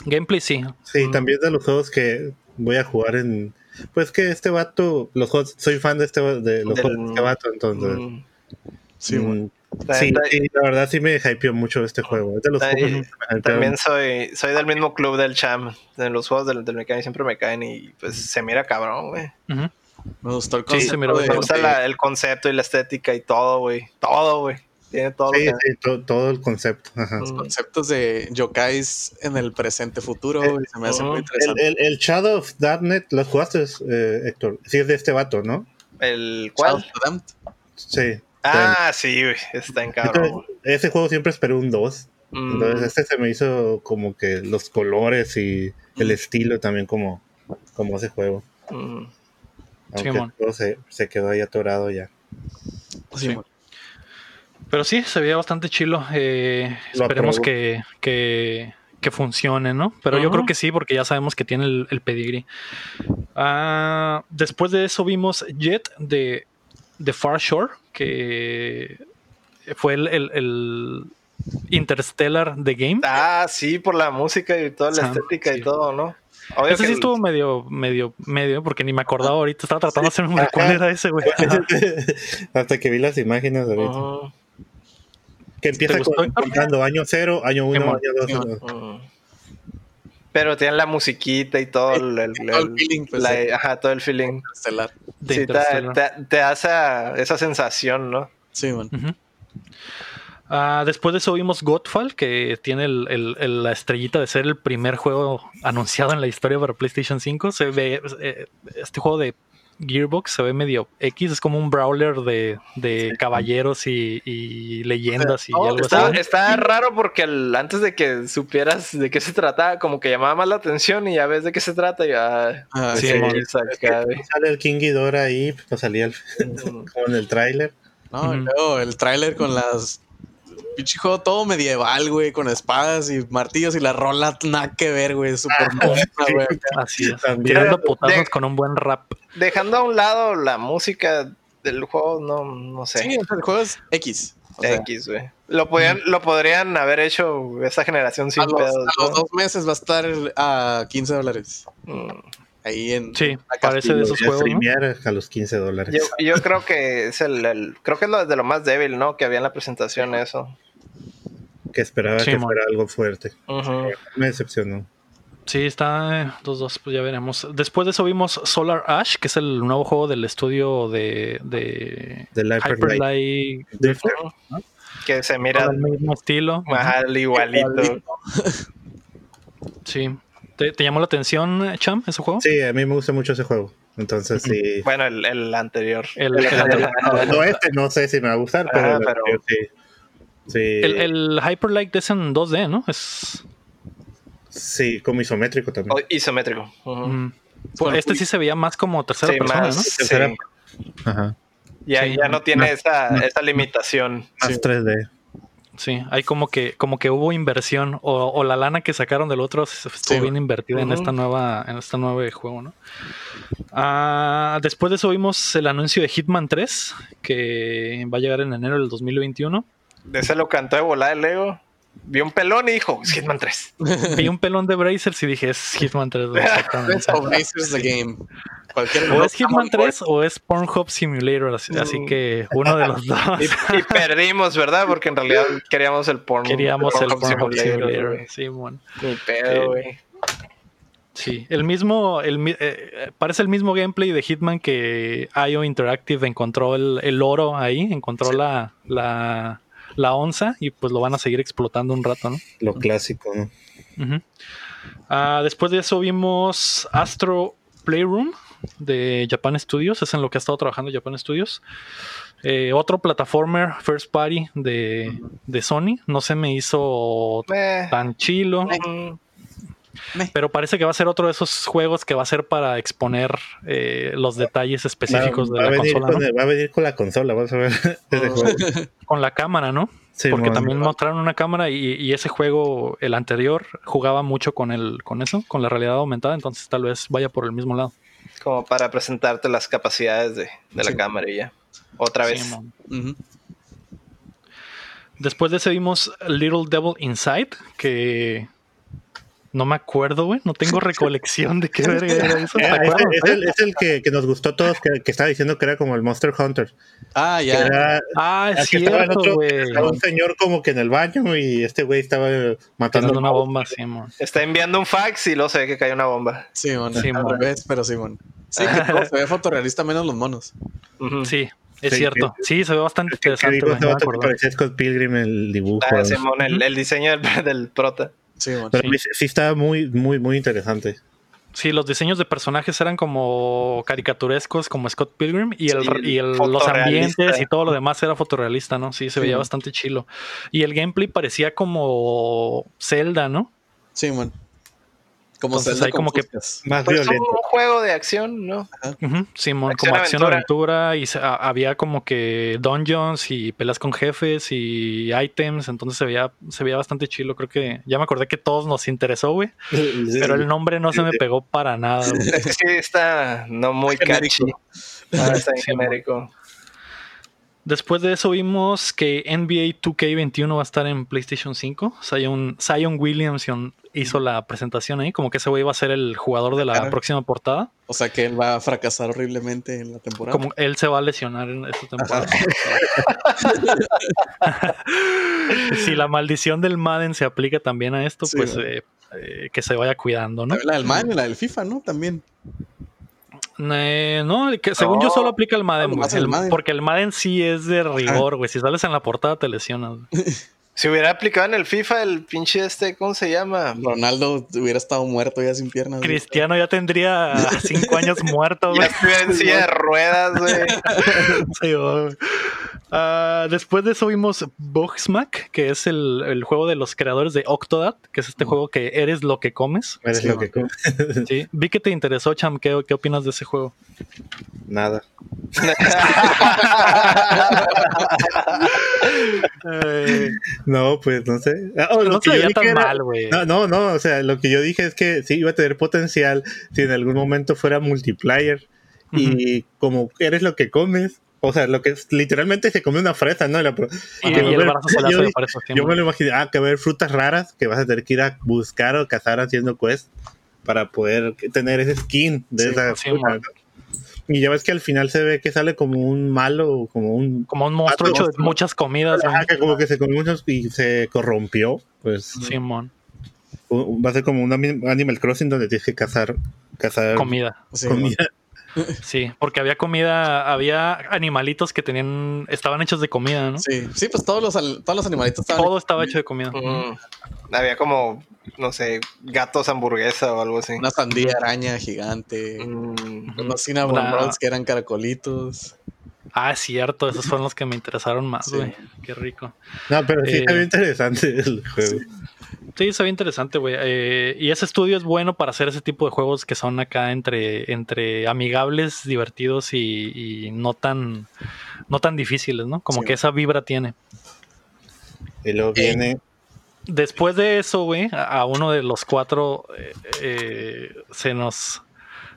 Gameplay sí. Sí, mm. también de los juegos que voy a jugar en. Pues que este vato, los juegos, soy fan de este de los juegos de este vato, entonces. Mm. Sí, mm, Sí, la verdad sí me hypeó mucho este juego. también soy, soy del mismo club del Cham. En los juegos del, del siempre me caen y pues se mira cabrón, güey. Me gustó el concepto. me, gusta el concepto y la estética y todo, güey. Todo, güey. Tiene todo. Sí, todo, el concepto. Los conceptos de yokais en el presente futuro, eh, se me hace muy interesante. El, el, Shadow of Darknet, ¿los jugaste, eh, Héctor? Sí, es de este vato, ¿no? ¿El cuál? Sí. Ah, sí, güey. Está en cabrón. Ese juego siempre esperó un 2. Mm. Entonces, este se me hizo como que los colores y el mm. estilo también como, como ese juego. Mm. Aunque se, se, quedó ahí atorado ya. Sí. Pero sí, se veía bastante chilo. Eh, esperemos que, que, que, funcione, ¿no? Pero yo creo que sí, porque ya sabemos que tiene el, el pedigree. Ah, después de eso vimos Jet de, de Far Shore, que fue el, el, Interstellar de Game. Ah, sí, por la música y toda la estética y todo, ¿no? ese sí estuvo medio, medio, medio, porque ni me acordaba ahorita. Estaba tratando de hacerme cuál era ese, güey. <laughs> Hasta que vi las imágenes ahorita. Que empieza contando año cero, año uno, año dos. Pero tienen la musiquita y todo el, el, feeling, pues, ajá, todo el feeling. Sí, te, te, hace esa sensación, ¿no? Sí, bueno. Ah, después de eso vimos Godfall, que tiene la estrellita de ser el primer juego anunciado en la historia para PlayStation 5. Se ve eh, este juego de Gearbox se ve medio X, es como un brawler de, caballeros y, leyendas y algo está, así. Está raro porque antes de que supieras de qué se trataba, como que llamaba más la atención y ya ves de qué se trata y ya. Ah, sí, sale el King Ghidorah ahí, pues salía el, <laughs> como en el tráiler. No, luego el tráiler con las Pinche juego todo medieval, güey, con espadas y martillos y la rola nada que ver, güey. Súper ah, güey. Así es. Tirando putazos con un buen rap. Dejando a un lado la música del juego, no, no sé. Sí, el juego es X. X, güey. Lo, podían, lo podrían haber hecho esa generación sin a pedos. a los dos meses va a estar a 15 dólares. Mm ahí en sí parece de esos juegos a los 15 dólares. Yo, creo que es el, creo que es lo de lo más débil no que había en la presentación eso. Que esperaba que fuera algo fuerte. Me decepcionó. Sí, está 2-2, pues ya veremos. Después de eso vimos Solar Ash, que es el nuevo juego del estudio de, de, Hyper Light. Que se mira al mismo estilo. igualito. Sí. ¿Te, llamó la atención, Cham, ese juego? Sí, a mí me gusta mucho ese juego. Entonces, sí. Bueno, el, anterior. El, anterior. no, este no sé si me va a gustar, pero, sí. sí. El, Hyper Light es en 2D, ¿no? Es. Sí, como isométrico también. Oh, isométrico. pues este sí se veía más como tercera persona, ¿no? Tercera. Ajá. Ya, ya no tiene esa, esa limitación. Más 3D. Sí, hay como que, como que hubo inversión o, la lana que sacaron del otro estuvo bien invertida en esta nueva, en este nuevo juego, ¿no? Ah, después de eso vimos el anuncio de Hitman 3, que va a llegar en enero del 2021. De ese lo cantó de volar el Lego. Vi un pelón y dijo, es Hitman 3. <laughs> Vi un pelón de Brazers y dije, es Hitman 3. Exactamente. <laughs> the game. o es Hitman 3 o es Pornhub Simulator, así, que uno de los <laughs> dos. Y, perdimos, ¿verdad? Porque en realidad queríamos el Pornhub. Queríamos el, Pornhub, Simulator. Sí, bueno. Ni pedo, güey. Sí, el mismo, el, eh, eh, parece el mismo gameplay de Hitman que IO Interactive encontró el, oro ahí, encontró la, la, la, onza y pues lo van a seguir explotando un rato, ¿no? Lo clásico, ¿no? Ah, después de eso vimos Astro Playroom de Japan Studios, es en lo que ha estado trabajando Japan Studios. Eh, otro plataformer first party de, de, Sony, no se me hizo tan chilo. Pero parece que va a ser otro de esos juegos que va a ser para exponer eh, los detalles específicos de la consola. Va a venir con la consola, vamos a ver. <laughs> <laughs> con la cámara, ¿no? Porque también mostraron una cámara y, ese juego, el anterior, jugaba mucho con el, con eso, con la realidad aumentada, entonces tal vez vaya por el mismo lado. Como para presentarte las capacidades de, la cámara y ya. Otra vez. Después de ese vimos Little Devil Inside, que no me acuerdo, güey. No tengo <laughs> recolección de qué verga era eso. Ah, es, el, que, nos gustó a todos, que, estaba diciendo que era como el Monster Hunter. Ah, ya. ah, es cierto, güey. Estaba un señor como que en el baño y este güey estaba matando una bomba. Sí, Está enviando un fax y se ve que cae una bomba. Sí, mon. Sí, pero sí, mon. Sí, que se ve fotorrealista menos los monos. Sí, es cierto. Sí, se ve bastante interesante. Que digo, no parecía Scott Pilgrim el dibujo. Ah, Simón, el, el, diseño del, <laughs> del prota. Sí, Pero sí. está muy, muy, muy interesante. Sí, los diseños de personajes eran como caricaturescos, como Scott Pilgrim, y, el, y los ambientes y todo lo demás era fotorrealista, ¿no? Sí, se veía bastante chilo. Y el gameplay parecía como Zelda, ¿no? Sí, man. Como Entonces, hay como que más pues violento. un juego de acción, ¿no? Simón, como acción aventura y había como que dungeons y pelas con jefes y items, entonces se veía se veía bastante chilo, creo que ya me acordé que todos nos interesó, güey. <laughs> pero el nombre no se me pegó para nada. Es que sí está no muy catchy. Ah, está genérico. Después de eso vimos que NBA 2K21 va a estar en PlayStation 5. Zion, Zion Williamson hizo la presentación ahí, como que ese güey va a ser el jugador de la próxima portada. O sea que él va a fracasar horriblemente en la temporada. Como él se va a lesionar en esta temporada. <laughs> si la maldición del Madden se aplica también a esto, pues eh, eh, que se vaya cuidando, ¿no? La del Madden y la del FIFA, ¿no? También. Eh, no, que según yo solo aplica el Madden, porque el Madden sí es de rigor, güey. Si sales en la portada te lesionas. <laughs> Si hubiera aplicado en el FIFA el pinche este, ¿cómo se llama? Ronaldo hubiera estado muerto ya sin piernas. Cristiano ya tendría <laughs> cinco años muerto, güey. Ya estuviera en silla de ruedas, güey. <laughs> sí, uh, después de eso vimos Bugsmack, que es el, el, juego de los creadores de Octodad, que es este juego que eres lo que comes. Eres lo que comes. <laughs> sí. Vi que te interesó, Cham. ¿Qué, ¿Qué opinas de ese juego? Nada. <laughs> no, pues no sé. Ah, oh, no se tan mal, güey. No, no, no, o sea, lo que yo dije es que sí iba a tener potencial si en algún momento fuera multiplayer. Y como eres lo que comes, o sea, lo que es, literalmente se come una fresa, ¿no? yo, me lo imaginé, ah, que va a haber frutas raras que vas a tener que ir a buscar o cazar haciendo quest para poder tener ese skin de esa fruta. Y ya ves que al final se ve que sale como un malo, como un... Como un monstruo hecho de muchas comidas. que como que se comió muchos y se corrompió, pues... Simón. Va a ser como un Animal Crossing donde tienes que cazar... cazar comida. comida. Sí, porque había comida, había animalitos que tenían, estaban hechos de comida, ¿no? Sí, sí, pues todos los, todos los animalitos estaban. Todo estaba hecho de comida. Mm. Había como, no sé, gatos hamburguesa o algo así. Una sandía araña gigante. Mm. Unos cinnamon rolls que eran caracolitos. Ah, es cierto, esos fueron los que me interesaron más, güey. Qué rico. No, pero sí está eh, bien interesante el juego. Sí, se ve interesante, güey. Eh, y ese estudio es bueno para hacer ese tipo de juegos que son acá entre, entre amigables, divertidos y, no tan no tan difíciles, ¿no? Como que esa vibra tiene. Y luego viene. Después de eso, güey, a, uno de los cuatro eh, se nos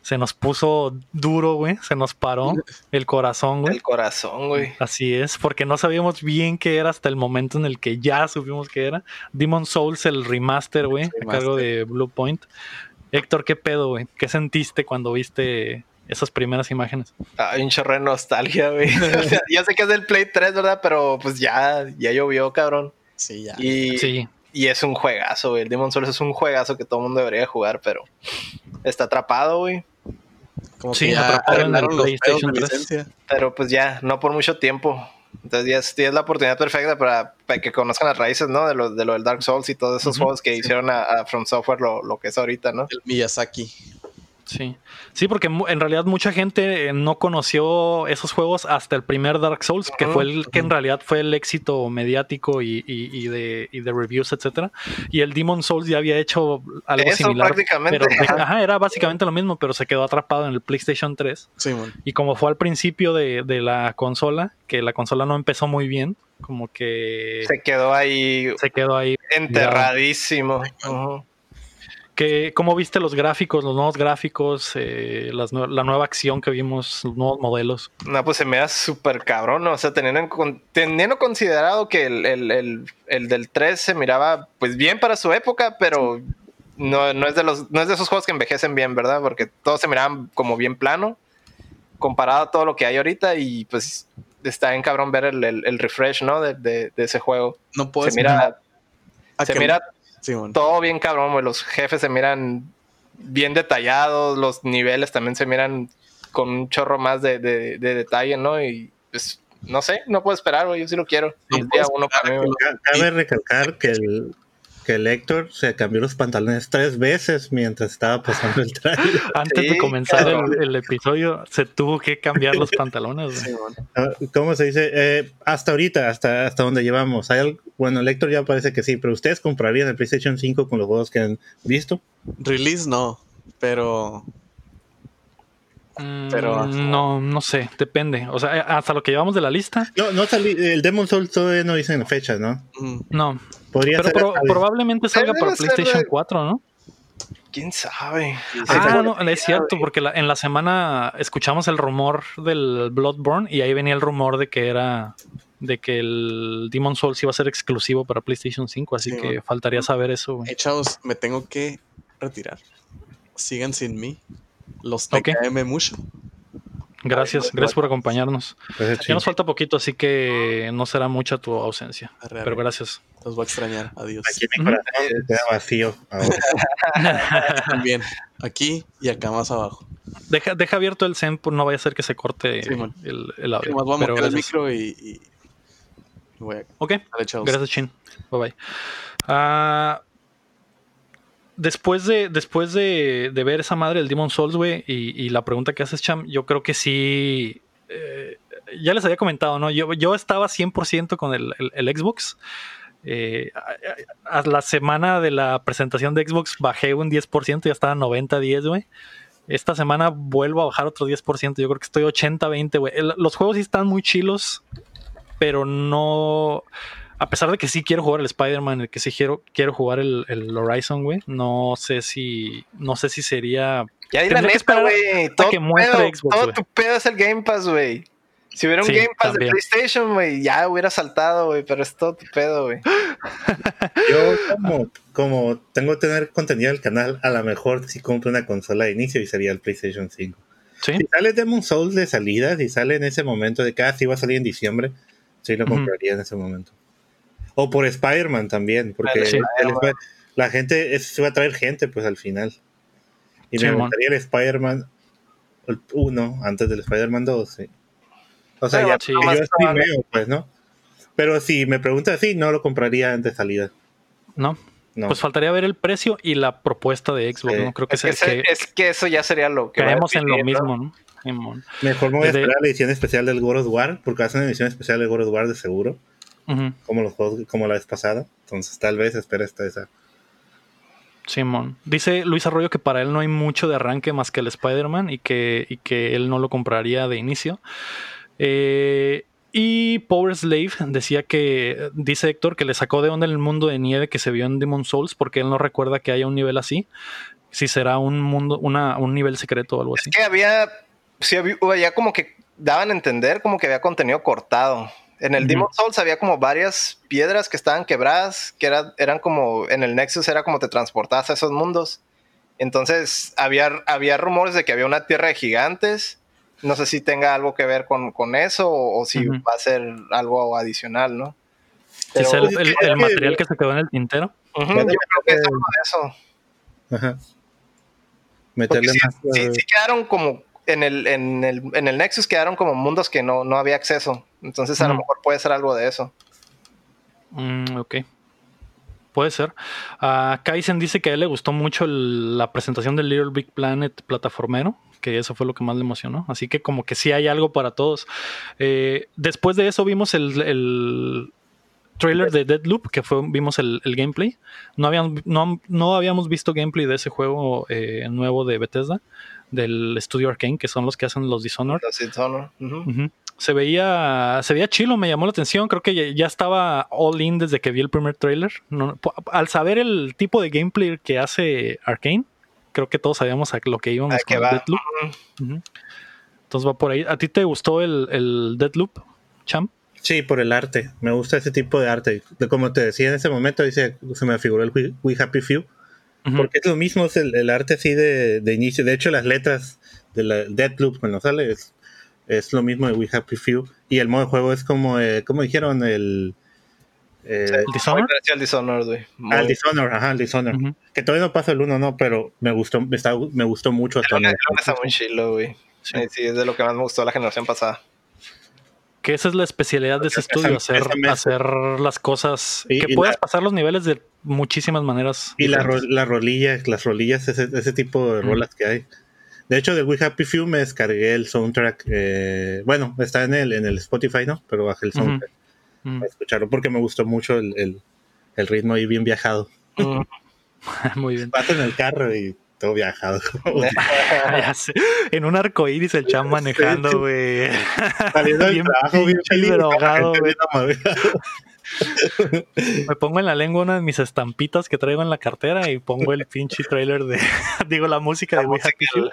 se nos puso duro, güey. Se nos paró <laughs> el corazón, güey. El corazón, güey. Así es, porque no sabíamos bien qué era hasta el momento en el que ya supimos qué era. Demon Souls, el remaster, güey, a cargo de Blue Point. Héctor, ¿qué pedo, güey? ¿Qué sentiste cuando viste esas primeras imágenes? Ah, un chorro de nostalgia, güey. <laughs> ya sé que es del Play 3, ¿verdad? Pero pues ya, ya llovió, cabrón. Sí, ya. Y, sí. y es un juegazo, güey. El Demon Souls es un juegazo que todo el mundo debería jugar, pero está atrapado, güey. Sí, en el PlayStation 3. Pero pues ya, no por mucho tiempo. Entonces ya es, es, la oportunidad perfecta para, para, que conozcan las raíces, ¿no? De lo, de lo del Dark Souls y todos esos juegos que hicieron a, a, From Software lo, lo, que es ahorita, ¿no? El Miyazaki. Sí. Sí, porque en realidad mucha gente eh, no conoció esos juegos hasta el primer Dark Souls, que fue el que en realidad fue el éxito mediático y, de, reviews, etcétera. Y el Demon Souls ya había hecho algo similar. Prácticamente. Pero, ajá, era básicamente lo mismo, pero se quedó atrapado en el PlayStation 3. Sí, Y como fue al principio de, la consola, que la consola no empezó muy bien, como que. Se quedó ahí. Se quedó ahí. Enterradísimo. ¿Cómo viste los gráficos, los nuevos gráficos, eh, la nueva acción que vimos, los nuevos modelos? No, pues se me da súper cabrón, o sea, teniendo, teniendo considerado que el, del 3 se miraba pues bien para su época, pero no, es de los, no es de esos juegos que envejecen bien, ¿verdad? Porque todos se miraban como bien plano, comparado a todo lo que hay ahorita y pues está en cabrón ver el, refresh, ¿no? De, ese juego. No puedes... Se mira... Se mira todo bien cabrón, Los jefes se miran bien detallados, los niveles también se miran con un chorro más de, detalle, ¿no? Y pues, no sé, no puedo esperar, güey. Yo sí lo quiero. Cabe recalcar que el, que el Héctor se cambió los pantalones tres veces mientras estaba pasando el trailer. <laughs> Antes de comenzar el, episodio, se tuvo que cambiar los <laughs> pantalones. Ah, ¿Cómo se dice? Eh, hasta ahorita, hasta, hasta donde llevamos. ¿Hay bueno, el Héctor ya parece que sí, pero ¿ustedes comprarían el PlayStation 5 con los juegos que han visto? Release no, pero pero no, no sé, depende. O sea, hasta lo que llevamos de la lista. No, no el Demon Souls todavía no dicen fecha, ¿no? Mm. No. Podría pero probablemente salga para PlayStation 4, ¿no? ¿Quién sabe? Ah, no, es cierto, porque en la semana escuchamos el rumor del Bloodborne y ahí venía el rumor de que era de que el Demon Souls iba a ser exclusivo para PlayStation 5, así que faltaría saber eso. Hey, chavos, me tengo que retirar. Sigan sin mí. Los TKM mucho. Gracias, gracias por acompañarnos. Ya nos falta poquito, así que no será mucha tu ausencia. Pero gracias. Los voy a extrañar. Adiós. Aquí mi corazón queda vacío. También. <laughs> Aquí y acá más abajo. Deja, deja abierto el Zen, no vaya a ser que se corte el, el, audio. vamos a el micro y, voy a... Ok, gracias, Chin. Bye bye. Ah, después de, después de, ver esa madre del Demon Souls, güey, y, la pregunta que haces, Cham, yo creo que sí. Eh, ya les había comentado, ¿no? Yo, yo estaba 100% con el, Xbox. Eh, a, la semana de la presentación de Xbox bajé un 10%, ya estaba 90-10, güey. Esta semana vuelvo a bajar otro 10%. Yo creo que estoy 80-20, güey. Los juegos sí están muy chilos, pero no a pesar de que sí quiero jugar el Spider-Man, el que sí quiero, quiero jugar el, Horizon, güey, no sé si, no sé si sería. Ya di la neta, güey. Todo, que muestre Xbox, todo tu pedo es el Game Pass, güey. Si hubiera un Game Pass de PlayStation, güey, ya hubiera saltado, güey, pero es todo tu pedo, güey. <laughs> Yo, como, como tengo que tener contenido en el canal, a lo mejor si compro una consola de inicio y sería el PlayStation 5. Si sale Demon Souls de salida, si sale en ese momento de que ah, va a salir en diciembre, sí lo compraría en ese momento. O por Spider-Man también, porque la gente se va a traer gente, pues al final. Y me gustaría el Spider-Man 1 antes del Spider-Man 2. O sea, ya, yo estimeo, pues, ¿no? Pero si me preguntas así, no lo compraría antes de salida. No. Pues faltaría ver el precio y la propuesta de Xbox, ¿no? Creo que, es, que, es que eso ya sería lo que. Caemos en lo mismo, ¿no? Mejor me voy a esperar la edición especial del God of War, porque hacen una edición especial del God of War de seguro como los juegos, como la vez pasada. Entonces tal vez espera esta esa. Simón. Dice Luis Arroyo que para él no hay mucho de arranque más que el Spider-Man y que, y que él no lo compraría de inicio. Eh, y Power Slave decía que, dice Héctor, que le sacó de onda el mundo de nieve que se vio en Demon Souls porque él no recuerda que haya un nivel así. Si será un mundo, una, un nivel secreto o algo así. Es que había, sí, había como que daban a entender como que había contenido cortado. En el Demon Souls había como varias piedras que estaban quebradas, que eran como, en el Nexus era como te transportabas a esos mundos. Entonces había, había rumores de que había una tierra de gigantes. No sé si tenga algo que ver con, eso o, si va a ser algo adicional, ¿no? ¿Es el, material que se quedó en el tintero? yo creo que es algo de eso. Ajá. Meterle sí, más. sí- eh, sí quedaron como. En el, en, el, en el Nexus quedaron como mundos que no, no había acceso. Entonces a lo Mm. mejor puede ser algo de eso. Mm, ok. Puede ser. Ah, Kaizen dice que a él le gustó mucho el- la presentación del Little Big Planet plataformero, que eso fue lo que más le emocionó. Así que como que sí hay algo para todos. Eh, después de eso vimos el, el trailer de Deadloop, que fue, vimos el, el gameplay. No habíamos, no, no habíamos visto gameplay de ese juego eh, nuevo de Bethesda, del estudio Arkane, que son los que hacen los Dishonored. Los Dishonored, ujú. Ujú. Se veía, se veía chilo, me llamó la atención. Creo que ya, ya estaba all in desde que vi el primer trailer. No- al saber el tipo de gameplay que hace Arkane, creo que todos sabíamos a lo que íbamos ¿A con va? Deadloop. Ujú. Entonces va por ahí. ¿A ti te gustó el, el Deadloop, Cham? Sí, por el arte. Me gusta ese tipo de arte. De- Como te decía en ese momento, dice, se me figuró el We, We Happy Few. Porque es lo mismo, es el, el arte así de, de inicio. De hecho, las letras de la Deadloop cuando sale es, es lo mismo de We Happy Few. Y el modo de juego es como, eh, como dijeron, el... eh, ¿El Dishonored? al Dishonored, güey. Ah, el Dishonored, ajá, el Dishonored. Ujú. Que todavía no pasa el 1, no, pero me gustó, me, está- me gustó mucho hasta El lunes, ahora. el lunes está muy chilo, güey. Sí. Sí. sí, es de lo que más me gustó la generación pasada. Que esa es la especialidad de ese estudio, hacer, hacer las cosas. Y- que y la- pasar los niveles de muchísimas maneras. Y la, diferentes. ro- la rolilla, las rolillas, ese, ese tipo de Mm. rolas que hay. De hecho, del We Happy Few me descargué el soundtrack. eh, bueno, está en el, en el Spotify, ¿no? Pero bajé el soundtrack Mm. para escucharlo porque me gustó mucho el, el, el ritmo ahí bien viajado. <laughs> Muy bien. Pato en el carro y todo viajado. <laughs> <laughs> Sé. En un arco iris el cham manejando, güey. Saliendo del Bien trabajo bien feliz. y drogado. Me pongo en la lengua una de mis estampitas que traigo en la cartera y pongo el pinche trailer de, <laughs> digo, la música de We Happy Few.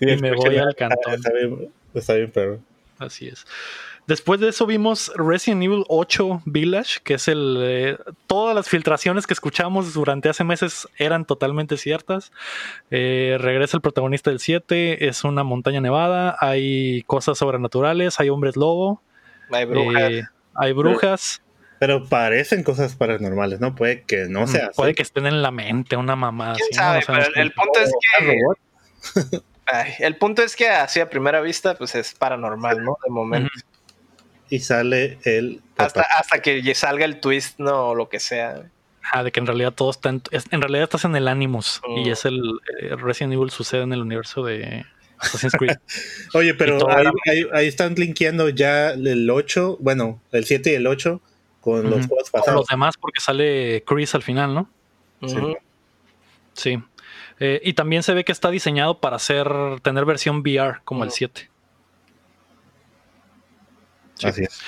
Y me voy al cantón. Está bien, está bien, pero. Así es. Después de eso vimos Resident Evil 8 Village, que es el... eh, todas las filtraciones que escuchamos durante hace meses eran totalmente ciertas. Eh, regresa el protagonista del 7, es una montaña nevada, hay cosas sobrenaturales, hay hombres lobo, Hay brujas. eh, hay brujas. Pero parecen cosas paranormales, ¿no? Puede que no sea. Mm, Puede así. que estén en la mente una mamá. ¿Quién así, ¿no? sabe? No sabemos pero el, punto es Ah, que... <laughs> ay, el punto es que así a primera vista, pues es paranormal, ¿no? De momento. Y sale el. hasta, hasta que salga el twist, no, o lo que sea. Ah, de que en realidad todo está en, realidad estás en el Animus y Mm. es el eh, Resident Evil sucede en el universo de Assassin's Creed. <laughs> Oye, pero ahí, ahí- ahí están linkeando ya el 8, bueno, el 7 y el 8 con los juegos Con pasados. los demás porque sale Chris al final, ¿no? Sí. Sí. Eh, y también se ve que está diseñado para hacer tener versión VR como el Ujú. 7. Sí. Así es.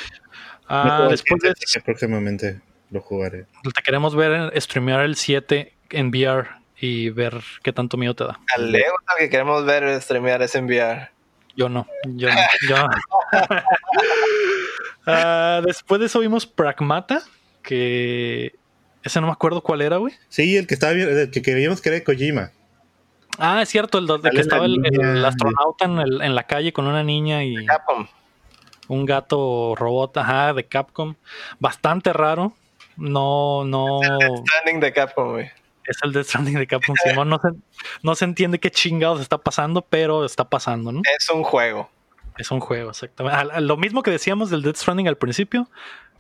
Ah, el después de 7, así que próximamente lo jugaré. te queremos ver en- streamear el 7 en VR y ver qué tanto miedo te da. Al Lego lo que queremos ver streamear es enviar. Yo no, yo no, yo no. <laughs> Ah, después de eso vimos Pragmata, que ese no me acuerdo cuál era, güey. Sí, el que estaba el que creíamos que era de Kojima. Ah, es cierto, el donde Sale que estaba el, el astronauta en, el- en la calle con una niña y Capcom. Un gato robot, ajá, de Capcom. Bastante raro. No, no. Standing de Capcom, güey. Es el Death Stranding de Capcom. No se, no se entiende qué chingados está pasando, pero está pasando, ¿no? Es un juego. Es un juego, exactamente. Lo mismo que decíamos del Death Stranding al principio,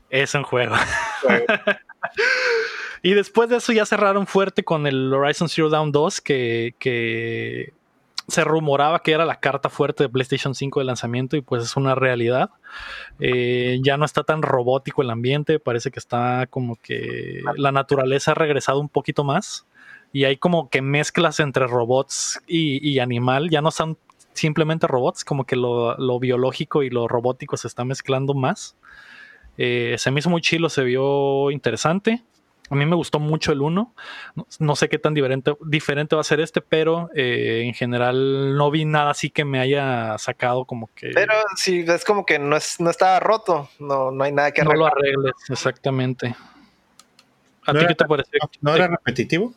es un juego. Juego. <laughs> y después de eso ya cerraron fuerte con el Horizon Zero Dawn 2, que, que se rumoraba que era la carta fuerte de PlayStation 5 de lanzamiento y pues es una realidad. Eh, ya no está tan robótico el ambiente, parece que está como que la naturaleza ha regresado un poquito más y hay como que mezclas entre robots y, animal, ya no son simplemente robots, como que lo, biológico y lo robótico se está mezclando más. Eh, se me muy chilo, se vio interesante. A mí me gustó mucho el 1. No, no sé qué tan diferente, diferente va a ser este, pero eh, en general no vi nada así que me haya sacado como que Pero sí, es como que no, es, no estaba roto. No, no hay nada que no lo arreglar. arregles, exactamente. ¿A ¿No ti qué te pareció? ¿No era repetitivo?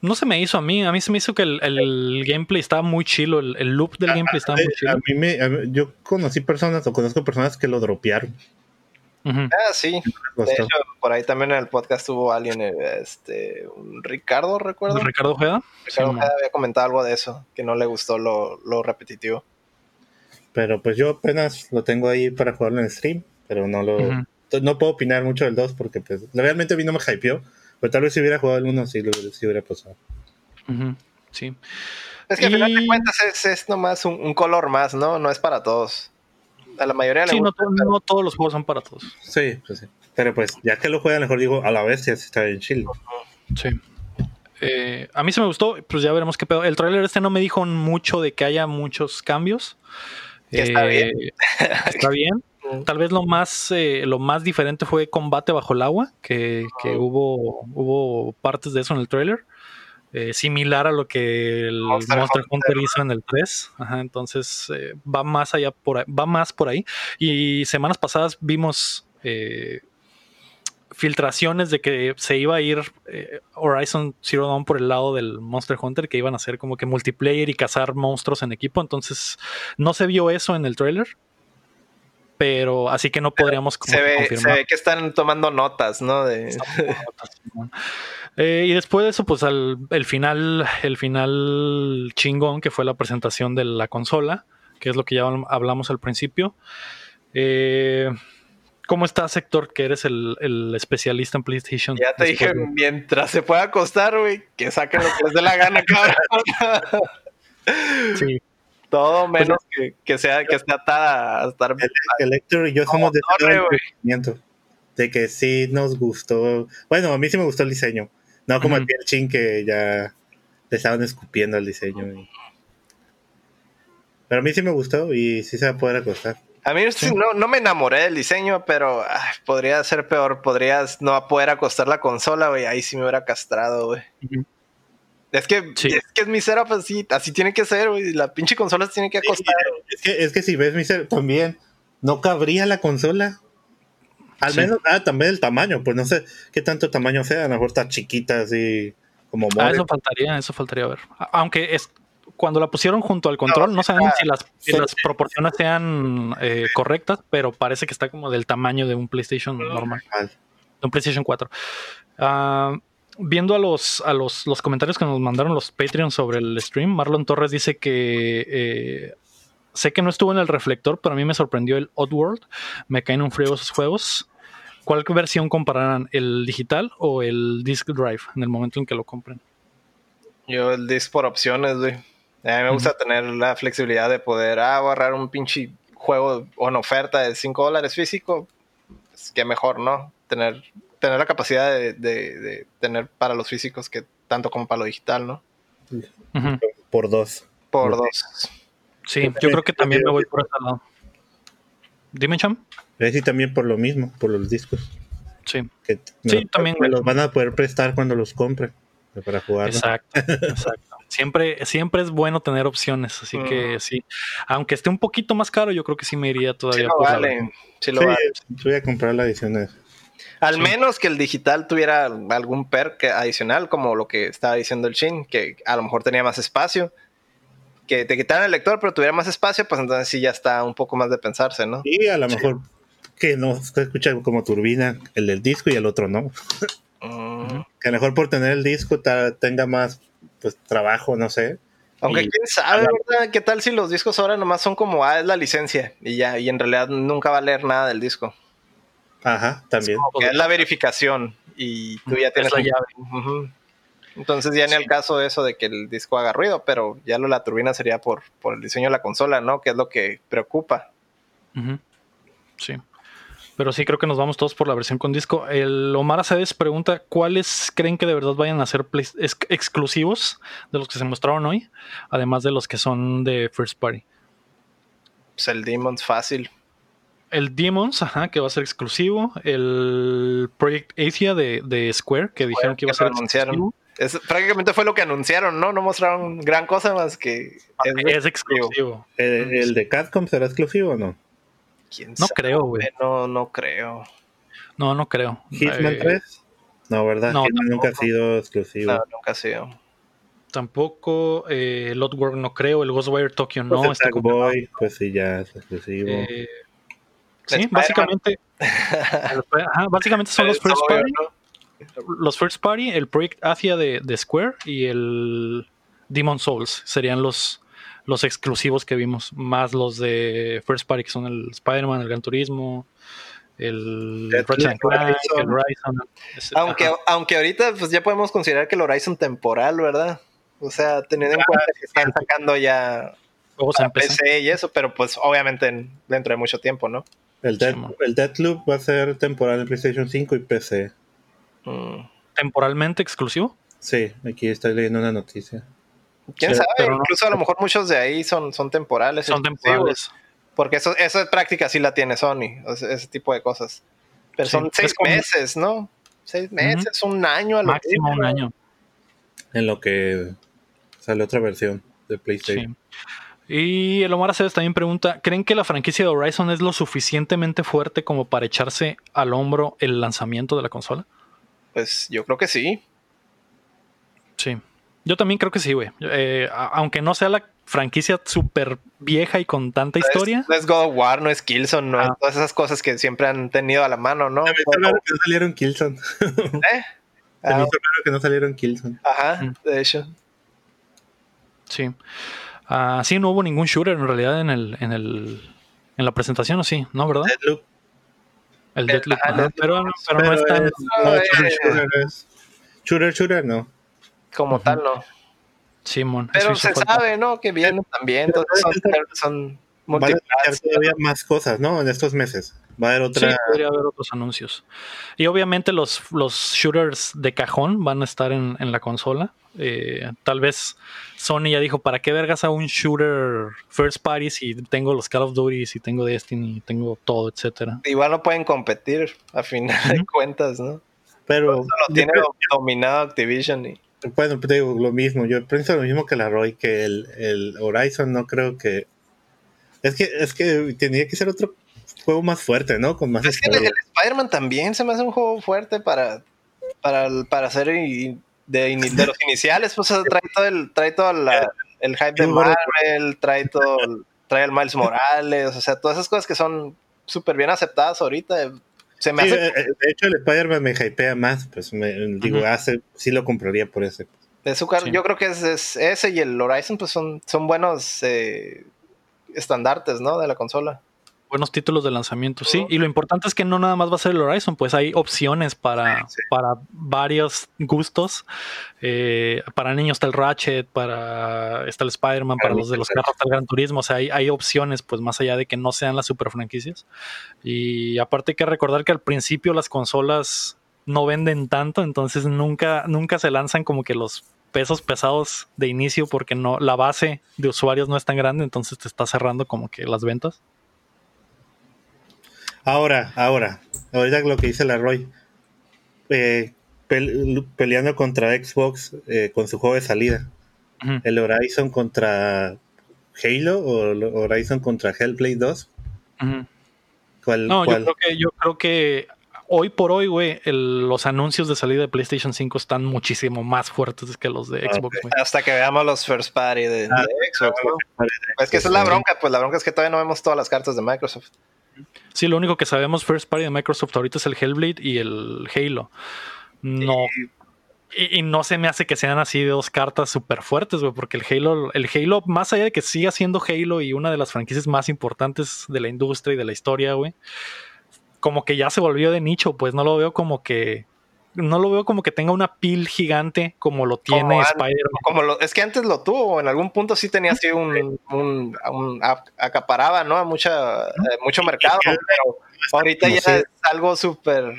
No se me hizo a mí, a mí se me hizo que el, el gameplay estaba muy chilo, el, el loop del gameplay estaba Eh, muy a chilo. mí me, a mí- yo conocí personas o conozco personas que lo dropearon. Ah, sí. De hecho, por ahí también en el podcast tuvo alguien, este, un Ricardo, recuerdo. Ricardo Ojeda. Ricardo Ojeda había comentado algo de eso, que no le gustó lo, lo repetitivo. Pero pues yo apenas lo tengo ahí para jugarlo en stream, pero no lo... No puedo opinar mucho del 2 porque pues realmente a mí no me hypeó, pero tal vez si hubiera jugado el 1 sí, lo, sí hubiera pasado. Sí. Es que al final de cuentas es, es nomás un, color más, ¿no? No es para todos. A la mayoría le sí, no, no, todos los juegos son para todos. Sí, pues sí. Pero pues, ya que lo juegan, mejor digo, a la vez ya está en chill. Sí. Eh, a mí se me gustó, pues ya veremos qué pedo. El trailer este no me dijo mucho de que haya muchos cambios. <laughs> está bien. Eh, está bien. Tal vez lo más, eh, lo más diferente fue combate bajo el agua, que, que hubo, hubo partes de eso en el trailer. Eh, similar a lo que el Monster, Hunter, hizo en el 3. entonces eh, va más allá por ahí, va más por ahí. Y semanas pasadas vimos eh, filtraciones de que se iba a ir Horizon Zero Dawn por el lado del Monster Hunter, que iban a ser como que multiplayer y cazar monstruos en equipo. Entonces no se vio eso en el trailer. Pero así que no podríamos se ve, confirmar. Se ve que están tomando notas, ¿no? De... Eh, y después de eso, pues al, el final, el final chingón, que fue la presentación de la consola, que es lo que ya hablamos al principio. Eh, ¿Cómo estás, Héctor, que eres el, especialista en PlayStation? Ya te dije, mientras se pueda acostar, güey, que saquen lo que les dé la gana, <laughs> cabrón. sí. Todo pues menos que, sea que esté atada a estar. El, Héctor y yo somos de ese de que sí nos gustó. Bueno, a mí sí me gustó el diseño. No como el Pierchin que ya le estaban escupiendo el diseño. Pero a mí sí me gustó y sí se va a poder acostar. A mí no, no, me enamoré del diseño, pero podría ser peor. Podrías no poder acostar la consola, güey. Ahí sí me hubiera castrado, güey. Es que, es que es mi setup así, así tiene que ser, güey. La pinche consola se tiene que acostar. es, que, es que si ves mi setup también, no cabría la consola. Al menos, ah, también el tamaño, pues no sé qué tanto tamaño sea, a lo mejor está chiquita así como Ah, eso faltaría, eso faltaría ver. Aunque es cuando la pusieron junto al control, no, sabemos si, las, las, proporciones sean eh, correctas, pero parece que está como del tamaño de un PlayStation normal. De un PlayStation 4. Ah, viendo a los, a los, los comentarios que nos mandaron los Patreons sobre el stream, Marlon Torres dice que eh, sé que no estuvo en el reflector, pero a mí me sorprendió el Oddworld. Me caen un frío esos juegos. ¿Cuál versión compararán? ¿El digital o el disc drive en el momento en que lo compren? Yo el disc por opciones, güey. A mí me gusta tener la flexibilidad de poder ah, agarrar un pinche juego o en oferta de 5 dólares físico. Es que mejor, ¿no? Tener, tener la capacidad de, tener para los físicos que tanto como para lo digital, ¿no? Por dos. Por dos. Sí, yo creo que también me voy por ese lado. Dime, Cham. Sí, también por lo mismo, por los discos. Sí. sí, también. Me los van a poder prestar cuando los compre para jugar. Exacto, <laughs> exacto. Siempre, siempre es bueno tener opciones, así que sí. Aunque esté un poquito más caro, yo creo que sí me iría todavía. Sí, vale. Sí, lo vale. Voy a comprar la edición. Al menos que el digital tuviera algún perk adicional, como lo que estaba diciendo el Shin, que a lo mejor tenía más espacio que te quitaran el lector, pero tuviera más espacio, pues entonces sí ya está un poco más de pensarse, ¿no? Y a lo mejor que no se escucha como turbina el del disco y el otro no. Mm. Que a lo mejor por tener el disco tenga más pues trabajo, no sé. Aunque quién sabe, ¿verdad? ¿Qué tal si los discos ahora nomás son como, ah, es la licencia y ya, y en realidad nunca va a leer nada del disco? Ajá, también. Es, la verificación y tú ya tienes la llave. Entonces ya en el caso de eso de que el disco haga ruido, pero ya lo la turbina sería por, por el diseño de la consola, ¿no? Que es lo que preocupa. Sí. Pero sí creo que nos vamos todos por la versión con disco. El Omar Aceves pregunta cuáles creen que de verdad vayan a ser exclusivos de los que se mostraron hoy, además de los que son de First Party. Pues el Demons fácil. El Demons, ajá, que va a ser exclusivo. El Project Asia de, Square, que dijeron que iba a ser exclusivo prácticamente fue lo que anunciaron, ¿no? No mostraron gran cosa más que es, exclusivo. ¿El, de Capcom será exclusivo o no? no creo, güey. No, no creo. No, no creo. ¿Hitman 3? Eh, no, ¿verdad? No, nunca ha sido exclusivo. No, nunca ha sido. Tampoco eh, Lotwork no creo, el Ghostwire Tokyo no. Pues está Boy, pues sí, ya es exclusivo. Eh, Sí, básicamente. <laughs> básicamente son los first party. Los first party, el Project Asia de, de, Square y el Demon Souls serían los, los exclusivos que vimos, más los de first party que son el Spider-Man, el Gran Turismo, el Horizon. Aunque, aunque ahorita pues ya podemos considerar que el Horizon temporal, ¿verdad? O sea, teniendo en cuenta que están sacando ya PC y eso, pero pues obviamente dentro de mucho tiempo, ¿no? El, Dead, el Deadloop va a ser temporal en PlayStation 5 y PC. Mm. ¿Temporalmente exclusivo? Sí, aquí estoy leyendo una noticia. ¿Quién sabe? Incluso a lo mejor muchos de ahí son, son temporales. Son temporales. Porque eso, esa práctica sí la tiene Sony, ese, tipo de cosas. Pero son seis meses, ¿no? Seis meses, un año a lo Máximo un año. En lo que sale otra versión de PlayStation. Y el Omar Aceves también pregunta: ¿Creen que la franquicia de Horizon es lo suficientemente fuerte como para echarse al hombro el lanzamiento de la consola? Pues yo creo que sí. Sí. Yo también creo que sí, güey. Eh, aunque no sea la franquicia súper vieja y con tanta historia. No es God of War, no es Killzone, no es ah. todas esas cosas que siempre han tenido a la mano, ¿no? Raro que no salieron Killzone. <laughs> ¿Eh? Hizo raro que no salieron Killzone. Ajá, mm. de hecho. Sí. Uh, sí, no hubo ningún shooter en realidad en el, en el en la presentación, ¿o sí? ¿No, verdad? Deadloop. El Deadloop, pero, pero, no es tan... shooter, shooter, no. Como tal, no. Simón. Pero se sabe, ¿no? Que vienen también. Entonces son, son Van a todavía más cosas, ¿no? En estos meses. Va a haber otra. Sí, podría haber otros anuncios. Y obviamente los, los shooters de cajón van a estar en, en la consola. Eh, tal vez Sony ya dijo, ¿para qué vergas a un shooter first party si tengo los Call of Duty, si tengo Destiny, tengo todo, etcétera? Igual no pueden competir a final de cuentas, ¿no? Pero lo tiene dominado Activision y... Bueno, te digo lo mismo, yo pienso lo mismo que la Roy, que el, el Horizon no creo que... Es que, es que tenía que ser otro juego más fuerte, ¿no? Con más es que el, Spider-Man también se me hace un juego fuerte para, para, para hacer de, los iniciales, pues <laughs> trae todo el, trae todo el hype de Marvel, trae todo, <laughs> trae el Miles Morales, o sea, todas esas cosas que son súper bien aceptadas ahorita. Se me hace... Eh, eh, de hecho, el Spider-Man me hypea más, pues me, digo, hace, sí lo compraría por ese. De su Yo creo que es, ese y el Horizon, pues son, son buenos eh, estandartes, ¿no? De la consola buenos títulos de lanzamiento, sí. Y lo importante es que no nada más va a ser el Horizon, pues hay opciones para, para varios gustos. Eh, para niños está el Ratchet, para está el Spider-Man, para los de los carros está el Gran Turismo. O sea, hay, hay, opciones, pues más allá de que no sean las super franquicias. Y aparte hay que recordar que al principio las consolas no venden tanto, entonces nunca, nunca se lanzan como que los pesos pesados de inicio porque no la base de usuarios no es tan grande, entonces te está cerrando como que las ventas. Ahora, ahora, ahorita lo que dice la Roy, eh, peleando contra Xbox eh, con su juego de salida. El Horizon contra Halo o Horizon contra Hellblade 2. no, Yo, creo que, yo creo que hoy por hoy, güey, los anuncios de salida de PlayStation 5 están muchísimo más fuertes que los de Xbox, Hasta que veamos los first party de, ah, Xbox, Es que esa es la bronca, pues la bronca es que todavía no vemos todas las cartas de Microsoft. Sí, lo único que sabemos first party de Microsoft ahorita es el Hellblade y el Halo. No. Y, no se me hace que sean así de dos cartas súper fuertes, güey, porque el Halo, el Halo, más allá de que siga siendo Halo y una de las franquicias más importantes de la industria y de la historia, güey, como que ya se volvió de nicho, pues no lo veo como que no lo veo como que tenga una pil gigante como lo tiene Spider-Man. Como lo, es que antes lo tuvo, en algún punto sí tenía así un, un, acaparaba, ¿no? A mucha, eh, mucho mercado, pero ahorita ya es algo súper,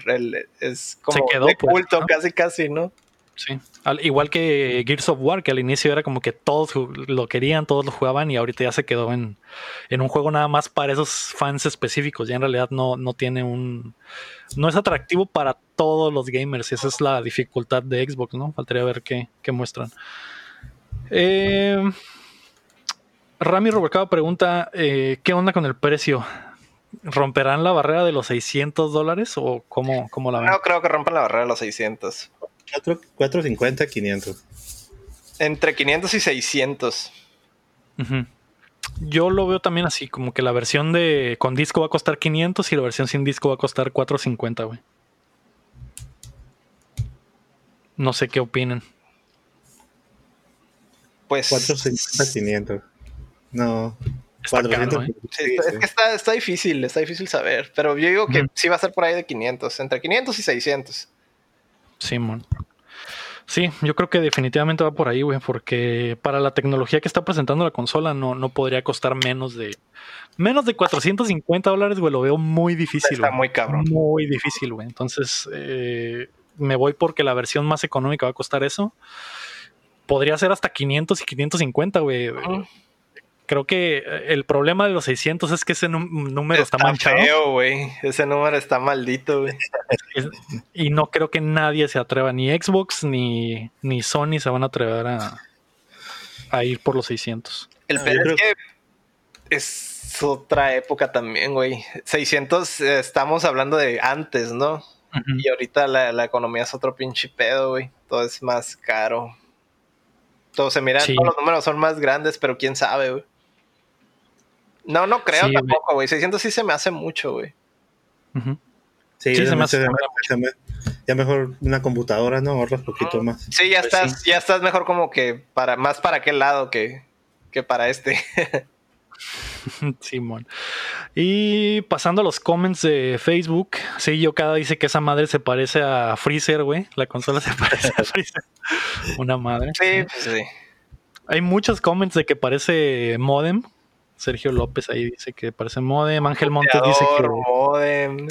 es como Se quedó, pues, culto casi casi, ¿no? Sí, al, igual que Gears of War, que al inicio era como que todos lo querían, todos lo jugaban y ahorita ya se quedó en, en un juego nada más para esos fans específicos. Ya en realidad no, no tiene un... No es atractivo para todos los gamers y esa es la dificultad de Xbox, ¿no? Faltaría ver qué, qué muestran. Eh, Rami Robercaba pregunta, eh, ¿qué onda con el precio? ¿Romperán la barrera de los 600 dólares o cómo, cómo la ven? No creo que rompan la barrera de los 600. 450, 500. Entre 500 y 600. Yo lo veo también así, como que la versión de con disco va a costar 500 y la versión sin disco va a costar 450, güey. No sé qué opinan. Pues 450, 500. No. 400. ¿eh? es que está, está, difícil, está difícil saber. Pero yo digo que sí va a ser por ahí de 500, entre 500 y 600. Simón. Sí, yo creo que definitivamente va por ahí, güey, porque para la tecnología que está presentando la consola no, no podría costar menos de menos de 450 dólares, güey, lo veo muy difícil. Está muy cabrón. Muy difícil, güey. Entonces, eh, me voy porque la versión más económica va a costar eso. Podría ser hasta 500 y 550, güey creo que eh, el problema de los 600 es que ese número está, está feo, güey. Ese número está maldito, güey. y no creo que nadie se atreva, ni Xbox ni, ni Sony se van a atrever a, a ir por los 600. El ah, peor es que es otra época también, güey. 600 eh, estamos hablando de antes, ¿no? Y ahorita la, economía es otro pinche pedo, güey. Todo es más caro. Todo se mira, todos los números son más grandes, pero quién sabe, güey. No, no creo tampoco, güey. 600 sí se me hace mucho, güey. Sí, se me hace ya mejor una computadora, ¿no? Ahorras poquito más. Sí, ya pues estás, ya estás mejor como que para, más para aquel lado que, que para este. <laughs> Simón. Y pasando a los comments de Facebook, sí, yo cada dice que esa madre se parece a Freezer, güey. La consola se <laughs> parece a Freezer. Una madre. Sí, pues sí. Hay muchos comments de que parece modem, Sergio López ahí dice que parece modem. Ángel Montes dice que. Modem.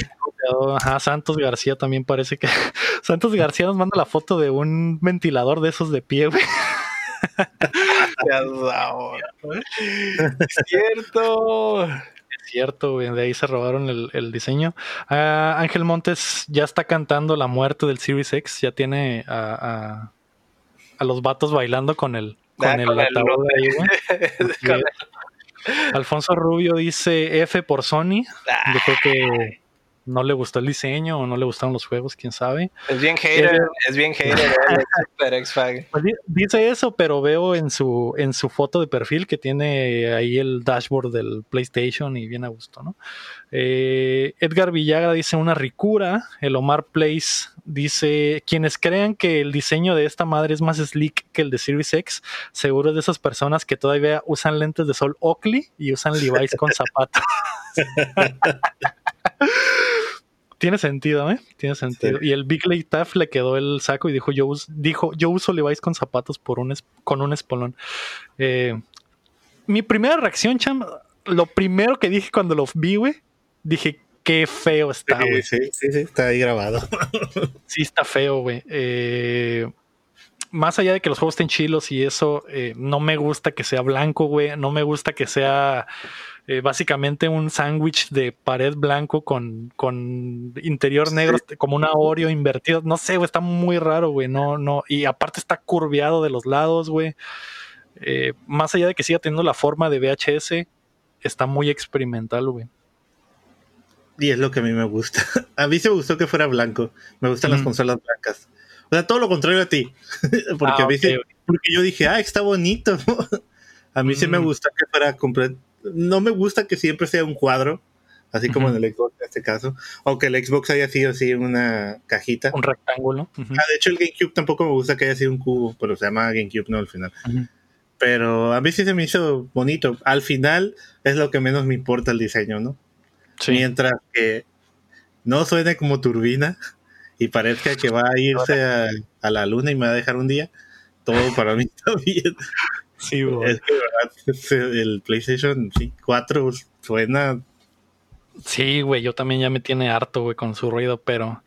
Ajá, Santos García también parece que. <laughs> Santos García nos manda la foto de un ventilador de esos de pie, güey. <laughs> es <laughs> cierto. Es cierto, güey. De ahí se robaron el, diseño. Ah, Ángel Montes ya está cantando la muerte del Series X. Ya tiene a, a, los vatos bailando con el, con ah, el ataúd ahí, güey. Alfonso Rubio dice F por Sony. Yo creo que no le gustó el diseño o no le gustaron los juegos, quién sabe. Es bien hater, es bien hater <laughs> Super x pues dice eso, pero veo en su, en su foto de perfil que tiene ahí el dashboard del PlayStation y bien a gusto, ¿no? Eh, Edgar Villaga dice una ricura. El Omar Place dice: Quienes crean que el diseño de esta madre es más slick que el de Series X, seguro es de esas personas que todavía usan lentes de sol Oakley y usan Levi's con zapatos. <laughs> Tiene sentido, ¿eh? Tiene sentido. Y el Big Lake Taff le quedó el saco y dijo, yo, dijo, yo uso Levi's con zapatos por un con un espolón. Eh, mi primera reacción, Cham, lo primero que dije cuando lo vi, güey, dije, qué feo está, güey. Sí, sí, sí, está ahí grabado. <laughs> sí, está feo, güey. Eh, más allá de que los juegos estén chilos y eso, eh, no me gusta que sea blanco, güey. No me gusta que sea eh, básicamente un sándwich de pared blanco con, con interior negro, como una Oreo invertido. No sé, güey, está muy raro, güey. No, no. Y aparte está curviado de los lados, güey. Eh, más allá de que siga teniendo la forma de VHS, está muy experimental, güey. Y es lo que a mí me gusta. <laughs> A mí se me gustó que fuera blanco. Me gustan las consolas blancas. O sea, todo lo contrario a ti. <laughs> porque, a mí porque yo dije, ah, está bonito. <laughs> a mí sí me gusta que fuera completo no me gusta que siempre sea un cuadro, así como en el Xbox en este caso, aunque el Xbox haya sido así una cajita. Un rectángulo. ah, de hecho, el GameCube tampoco me gusta que haya sido un cubo, pero se llama GameCube, no al final. Pero a mí sí se me hizo bonito. Al final es lo que menos me importa el diseño, ¿no? Mientras que no suene como turbina y parezca que va a irse a, a la luna y me va a dejar un día, todo para mí <laughs> está bien. Sí, güey. Es que el PlayStation 4 suena. Sí, güey, yo también ya me tiene harto, güey, con su ruido, pero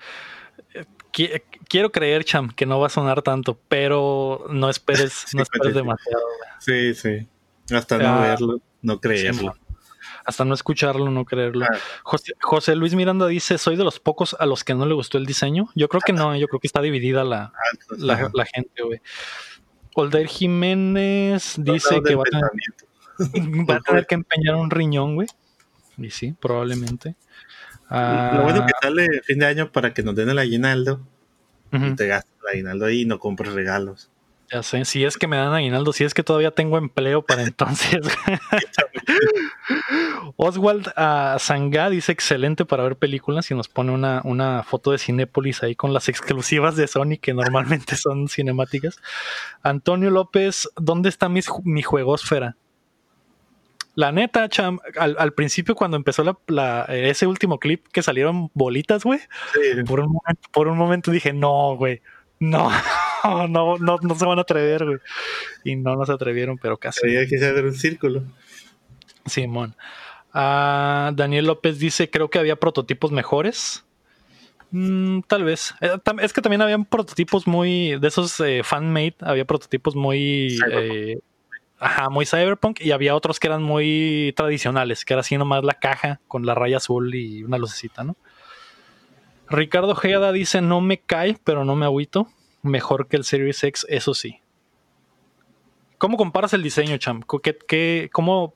eh, quiero creer, Cham, que no va a sonar tanto, pero no esperes, <laughs> no esperes demasiado. Sí, sí. Hasta no verlo, no creerlo. Hasta no escucharlo, no creerlo. Ah. José, Luis Miranda dice, soy de los pocos a los que no le gustó el diseño. Yo creo que no, yo creo que está dividida la, ah, la, la gente, güey. Older Jiménez dice que va a, tener, <laughs> que empeñar un riñón, güey. Y sí, probablemente. Lo bueno que ah, sale fin de año para que nos den el aguinaldo. Y te gastes el aguinaldo ahí y no compres regalos. Ya sé, si es que me dan aguinaldo, si es que todavía tengo empleo para entonces. <laughs> Oswald uh, Sangá dice excelente para ver películas y nos pone una, una, foto de Cinépolis ahí con las exclusivas de Sony que normalmente son cinemáticas. Antonio López, ¿dónde está mi, mi juegosfera? La neta, Cham, al, principio cuando empezó la, ese último clip que salieron bolitas, güey, por, un momento, por un momento dije, no, güey, no, <laughs> <laughs> no, no, no se van a atrever, güey. Y no nos atrevieron, pero casi. Había que hacer un círculo. Simón. Ah, Daniel López dice, creo que había prototipos mejores. Mm, tal vez. Eh, es que también habían prototipos muy, de esos eh, fan-made, había prototipos muy... Eh, ajá, muy cyberpunk y había otros que eran muy tradicionales, que era así nomás la caja con la raya azul y una lucecita, ¿no? Ricardo Ojeda dice, no me cae, pero no me agüito. Mejor que el Series X, eso sí. ¿Cómo comparas el diseño, Cham? ¿Qué, qué, cómo,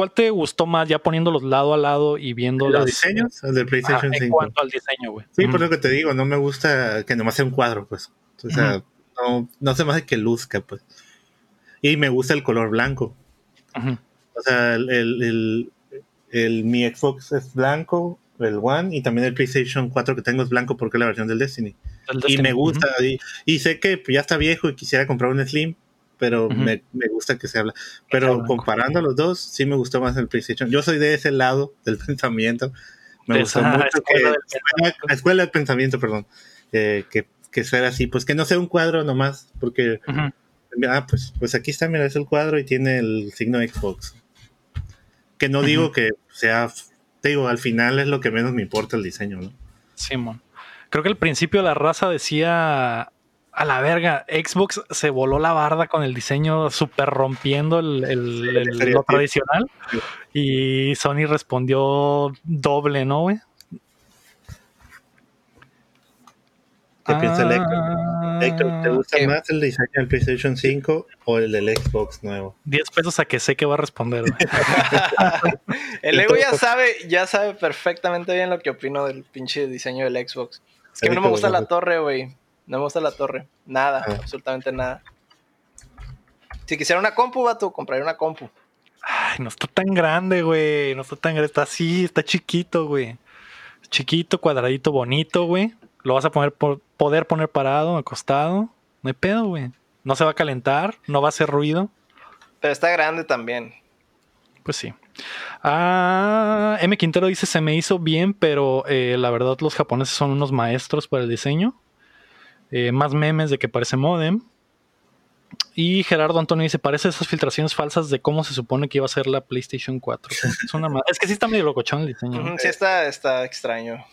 ¿Cuál te gustó más ya poniéndolos lado a lado y viendo los diseños? El del PlayStation 5. En cuanto al diseño, güey. Sí, por lo que te digo, no me gusta que nomás sea un cuadro, pues. O sea, no, no se me hace que luzca, pues. Y me gusta el color blanco. O sea, el, el, el, mi Xbox es blanco, el One, y también el PlayStation 4 que tengo es blanco porque es la versión del Destiny. Y me gusta, y, sé que ya está viejo y quisiera comprar un Slim, pero me, me, gusta que se habla. Pero comparando los dos, sí me gustó más el PlayStation. Yo soy de ese lado del <laughs> pensamiento. Me gustó mucho escuela que... escuela del pensamiento, perdón. Eh, que, que sea así, pues que no sea un cuadro nomás, porque Ah, pues, pues aquí está, mira, es el cuadro y tiene el signo Xbox. Que no digo que sea, te digo, al final es lo que menos me importa el diseño, ¿no? Simón. Creo que al principio la raza decía a la verga, Xbox se voló la barda con el diseño super rompiendo el, lo tradicional. Y Sony respondió doble, ¿no, güey? ¿Qué piensa el Héctor? ¿Te ah, gusta más el diseño del PlayStation 5 o el del Xbox nuevo? 10 pesos a que sé que va a responder. <laughs> el Ego ya sabe, ya sabe perfectamente bien lo que opino del pinche diseño del Xbox. Es que no me gusta la torre, güey. No me gusta la torre. Nada, ah. absolutamente nada. Si quisiera una compu, vato, compraría una compu. Ay, no está tan grande, güey. No está tan grande. Está así, está chiquito, güey. Chiquito, cuadradito, bonito, güey. Lo vas a poner por, poder poner parado, acostado. No hay pedo, güey. No se va a calentar, no va a hacer ruido. Pero está grande también. Pues sí. Ah, M. Quintero dice: Se me hizo bien, pero eh, la verdad, los japoneses son unos maestros para el diseño. Eh, más memes de que parece modem. Y Gerardo Antonio dice: Parece esas filtraciones falsas de cómo se supone que iba a ser la PlayStation 4. es, que sí está medio locochón el diseño. sí, está, está extraño.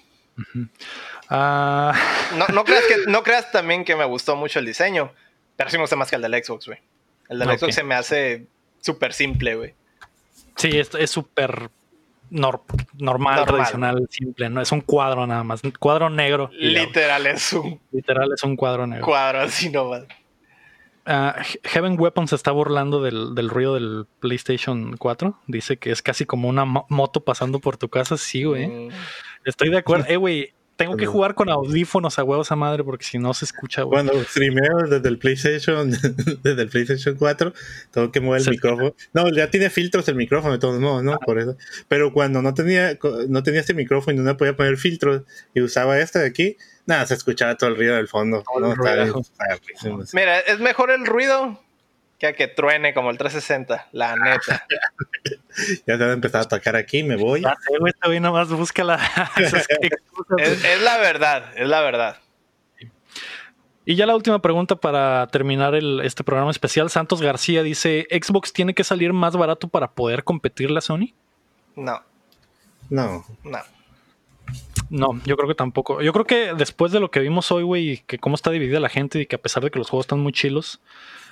Ah. no, creas que, <laughs> no creas también que me gustó mucho el diseño, pero sí me gusta más que el del Xbox, güey. El del Xbox se me hace súper simple, güey. Sí, es súper normal, tradicional, simple, no es un cuadro nada más, un cuadro negro. Literal es un literal es un cuadro negro. Cuadro así nomás. Uh, Heaven Weapon se está burlando del, ruido del PlayStation 4. Dice que es casi como una moto pasando por tu casa. Sí, güey. Mm. Estoy de acuerdo. <laughs> Eh, güey, tengo que jugar con audífonos a huevos a madre porque si no se escucha, güey. Cuando streameo desde el PlayStation, <laughs> desde el PlayStation 4, tengo que mover el micrófono. No, ya tiene filtros el micrófono de todos modos, ¿no? Por eso. Pero cuando no tenía, no tenía este micrófono y no podía poner filtros y usaba este de aquí, nada, se escuchaba todo el ruido del fondo. Mira, es mejor el ruido que a que truene como el 360, la neta. <laughs> ya se ha empezado a tocar aquí, me voy. Sé, güey, este nomás busca la... <laughs> <laughs> es, la verdad, es la verdad. Y ya la última pregunta para terminar este programa especial. Santos García dice, ¿Xbox tiene que salir más barato para poder competirle a Sony? No. No. No. No, yo creo que tampoco. Yo creo que después de lo que vimos hoy, güey, y que cómo está dividida la gente y que a pesar de que los juegos están muy chilos,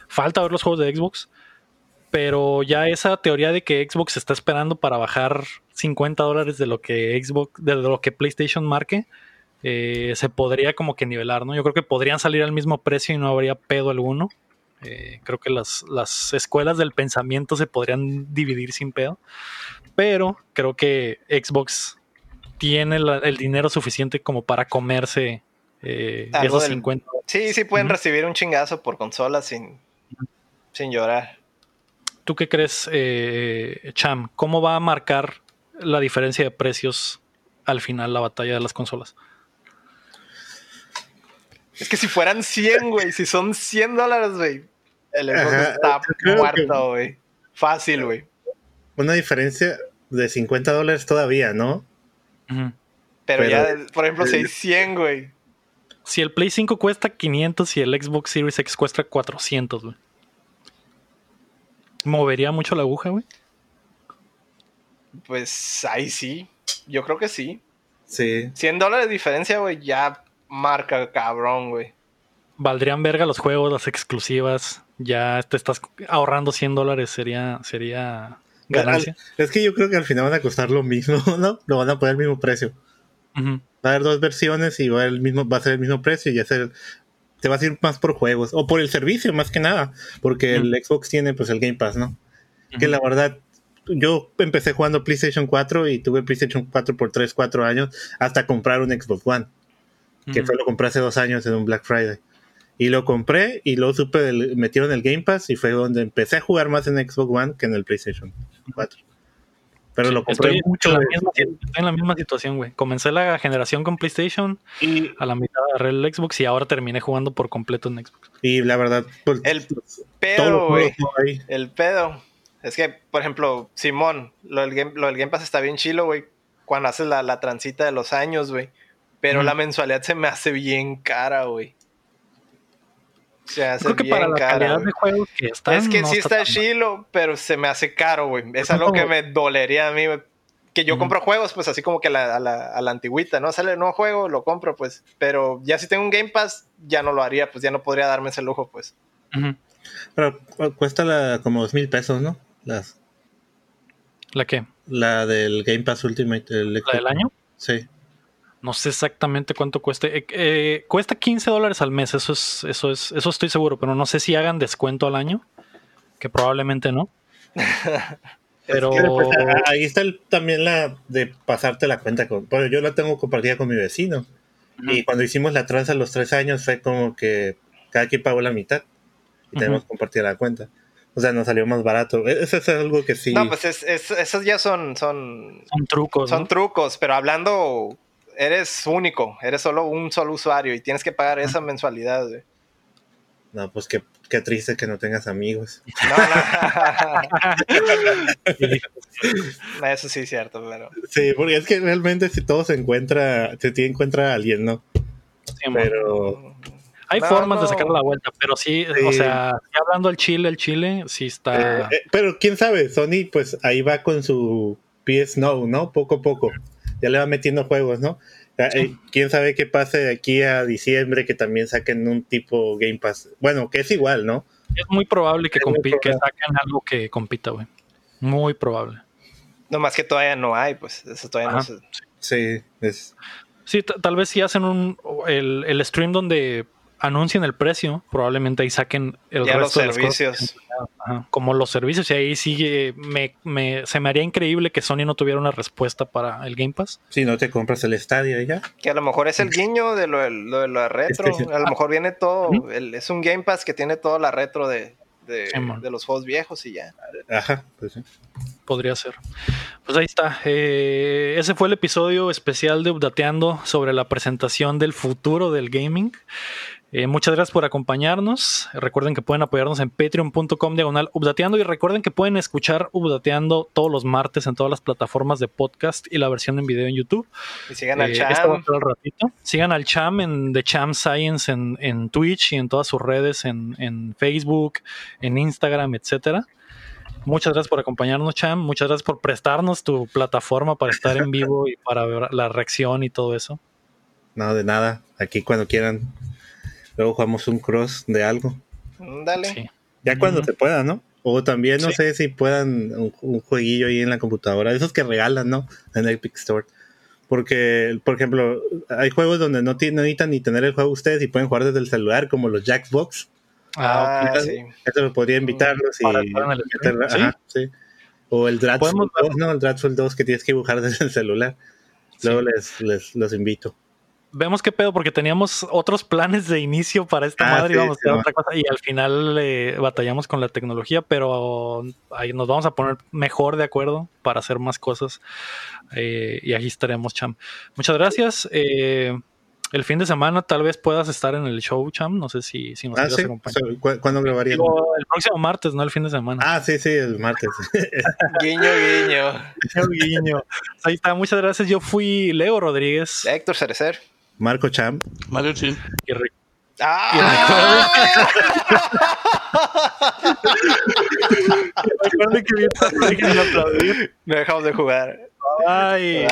falta ver los juegos de Xbox. Pero ya esa teoría de que Xbox está esperando para bajar 50 dólares de lo que Xbox, de lo que PlayStation marque, eh, se podría como que nivelar, ¿no? Yo creo que podrían salir al mismo precio y no habría pedo alguno. Eh, creo que las, las, escuelas del pensamiento se podrían dividir sin pedo. Pero creo que Xbox tiene el dinero suficiente como para comerse eh, esos 50. Sí, sí pueden recibir un chingazo por consola sin, sin llorar. ¿Tú qué crees, eh, Cham? ¿Cómo va a marcar la diferencia de precios al final la batalla de las consolas? Es que si fueran 100, güey, si son 100 dólares, güey, el Xbox está muerto, güey. Fácil, güey. Una diferencia de 50 dólares todavía, ¿no? Pero, ya, por ejemplo, si hay 100, güey. Si el Play 5 cuesta 500 y el Xbox Series X cuesta 400, güey. ¿Movería mucho la aguja, güey? Pues ahí sí. Yo creo que sí. Sí. 100 dólares de diferencia, güey, ya marca cabrón, güey. Valdrían verga los juegos, las exclusivas. Ya te estás ahorrando 100 dólares, sería, sería ganancia. Es que yo creo que al final van a costar lo mismo, <laughs> ¿no? Lo van a poner al mismo precio. Va a haber dos versiones y va a, el mismo, va a ser el mismo precio y ya ser, te vas a ir más por juegos o por el servicio más que nada, porque el Xbox tiene pues el Game Pass, ¿no? Que la verdad, yo empecé jugando PlayStation 4 y tuve PlayStation 4 por 3, 4 años hasta comprar un Xbox One que fue lo compré hace dos años en un Black Friday. Y lo compré y lo supe, metieron el Game Pass y fue donde empecé a jugar más en Xbox One que en el PlayStation 4. Pero lo compré mucho. En la, misma, estoy en la misma situación, güey. Comencé la generación con PlayStation y a la mitad agarré el Xbox y ahora terminé jugando por completo en Xbox. Y la verdad, pues, el pedo, güey. El pedo. Es que, por ejemplo, Simón, lo del Game, lo del Game Pass está bien chilo, güey. Cuando haces la, la transita de los años, güey. Pero la mensualidad se me hace bien cara, güey. Se hace Creo que bien para la calidad de que están, Es que sí está, chilo, pero se me hace caro, güey. Es algo que me dolería a mí, Que yo compro juegos, pues así como que a, la, a antigüita, ¿no? Sale el nuevo juego, lo compro, pues. Pero ya si tengo un Game Pass, ya no lo haría, pues ya no podría darme ese lujo, pues. Pero cuesta la, como dos mil pesos, ¿no? Las. ¿La qué? La del Game Pass Ultimate. El ¿La del año? Sí. No sé exactamente cuánto cueste. Eh, eh, cuesta 15 dólares al mes, eso es, eso es, eso estoy seguro, pero no sé si hagan descuento al año, que probablemente no. <laughs> pero pues, ahí está también la de pasarte la cuenta con. Bueno, yo la tengo compartida con mi vecino. Y cuando hicimos la tranza a los tres años fue como que cada quien pagó la mitad y tenemos compartida la cuenta. O sea, nos salió más barato. E-, eso es algo que sí. No, pues esos ya son, son. Son trucos. Son trucos, pero hablando eres único, eres solo un solo usuario y tienes que pagar esa mensualidad, güey. No, pues qué, qué, triste que no tengas amigos. <laughs> <laughs> No, Eso sí es cierto, pero. Sí, porque es que realmente si todo se encuentra, se tiene encuentra alguien, ¿no? Sí, pero. Hay formas de sacar la vuelta, pero sí, o sea, hablando del Chile, el Chile sí está. Eh, eh, pero quién sabe, Sony, pues ahí va con su PS No, ¿no? Poco a poco ya le va metiendo juegos, ¿no? Eh, quién sabe qué pase de aquí a diciembre que también saquen un tipo Game Pass. Bueno, que es igual, ¿no? Es muy probable que, que saquen algo que compita, güey. Muy probable. No más que todavía no hay, pues. Eso todavía no se... Sí, es. Sí, tal vez si hacen un el, el stream donde anuncien el precio, probablemente ahí saquen el resto los servicios. como los servicios. Y ahí sí me, me, se me haría increíble que Sony no tuviera una respuesta para el Game Pass. Si no te compras el estadio ya. Que a lo mejor es el guiño de lo, de lo retro. A lo mejor viene todo. es un Game Pass que tiene toda la retro de, de, los juegos viejos y ya. Ajá, pues sí. Podría ser. Pues ahí está. Eh, ese fue el episodio especial de Updateando sobre la presentación del futuro del gaming. Eh, muchas gracias por acompañarnos. Recuerden que pueden apoyarnos en patreon.com diagonal updateando y recuerden que pueden escuchar updateando todos los martes en todas las plataformas de podcast y la versión en video en YouTube. Y sigan al eh, Cham. Sigan al Cham en The Cham Science en, Twitch y en todas sus redes, en, Facebook, en Instagram, etcétera. Muchas gracias por acompañarnos, Cham. Muchas gracias por prestarnos tu plataforma para estar en vivo y para ver la reacción y todo eso. No, de nada. Aquí cuando quieran Luego jugamos un cross de algo. Dale. Ya cuando se pueda, ¿no? O también no sé si puedan un, jueguillo ahí en la computadora. Esos que regalan, ¿no? En Epic Store. Porque, por ejemplo, hay juegos donde no, necesitan ni tener el juego ustedes y pueden jugar desde el celular, como los Jackbox. Ah, ah sí. Eso lo podría invitarlos y ¿Sí? O el Dratful 2, ¿no? El Dratful 2 que tienes que dibujar <laughs> desde el celular. Luego les, les los invito. Vemos qué pedo, porque teníamos otros planes de inicio para esta Ah, madre sí, y vamos a hacer otra cosa. Y al final eh, batallamos con la tecnología, pero ahí nos vamos a poner mejor de acuerdo para hacer más cosas. Eh, y aquí estaremos, Cham. Muchas gracias. Eh, el fin de semana tal vez puedas estar en el show, Cham. No sé si, si nos Ah, quieres sí. acompañar. O sea, ¿cu- ¿Cuándo grabaríamos? El próximo martes, no el fin de semana. Ah, sí, sí, el martes. <laughs> Guiño, guiño. Guiño, guiño. Ahí está, muchas gracias. Yo fui Leo Rodríguez. Héctor Cerecer. Marco Champ. Mario Chin. Y re- ¡Ah! Recuerden <laughs> que bien- dejen de aplaudir. No dejamos de jugar. Ay.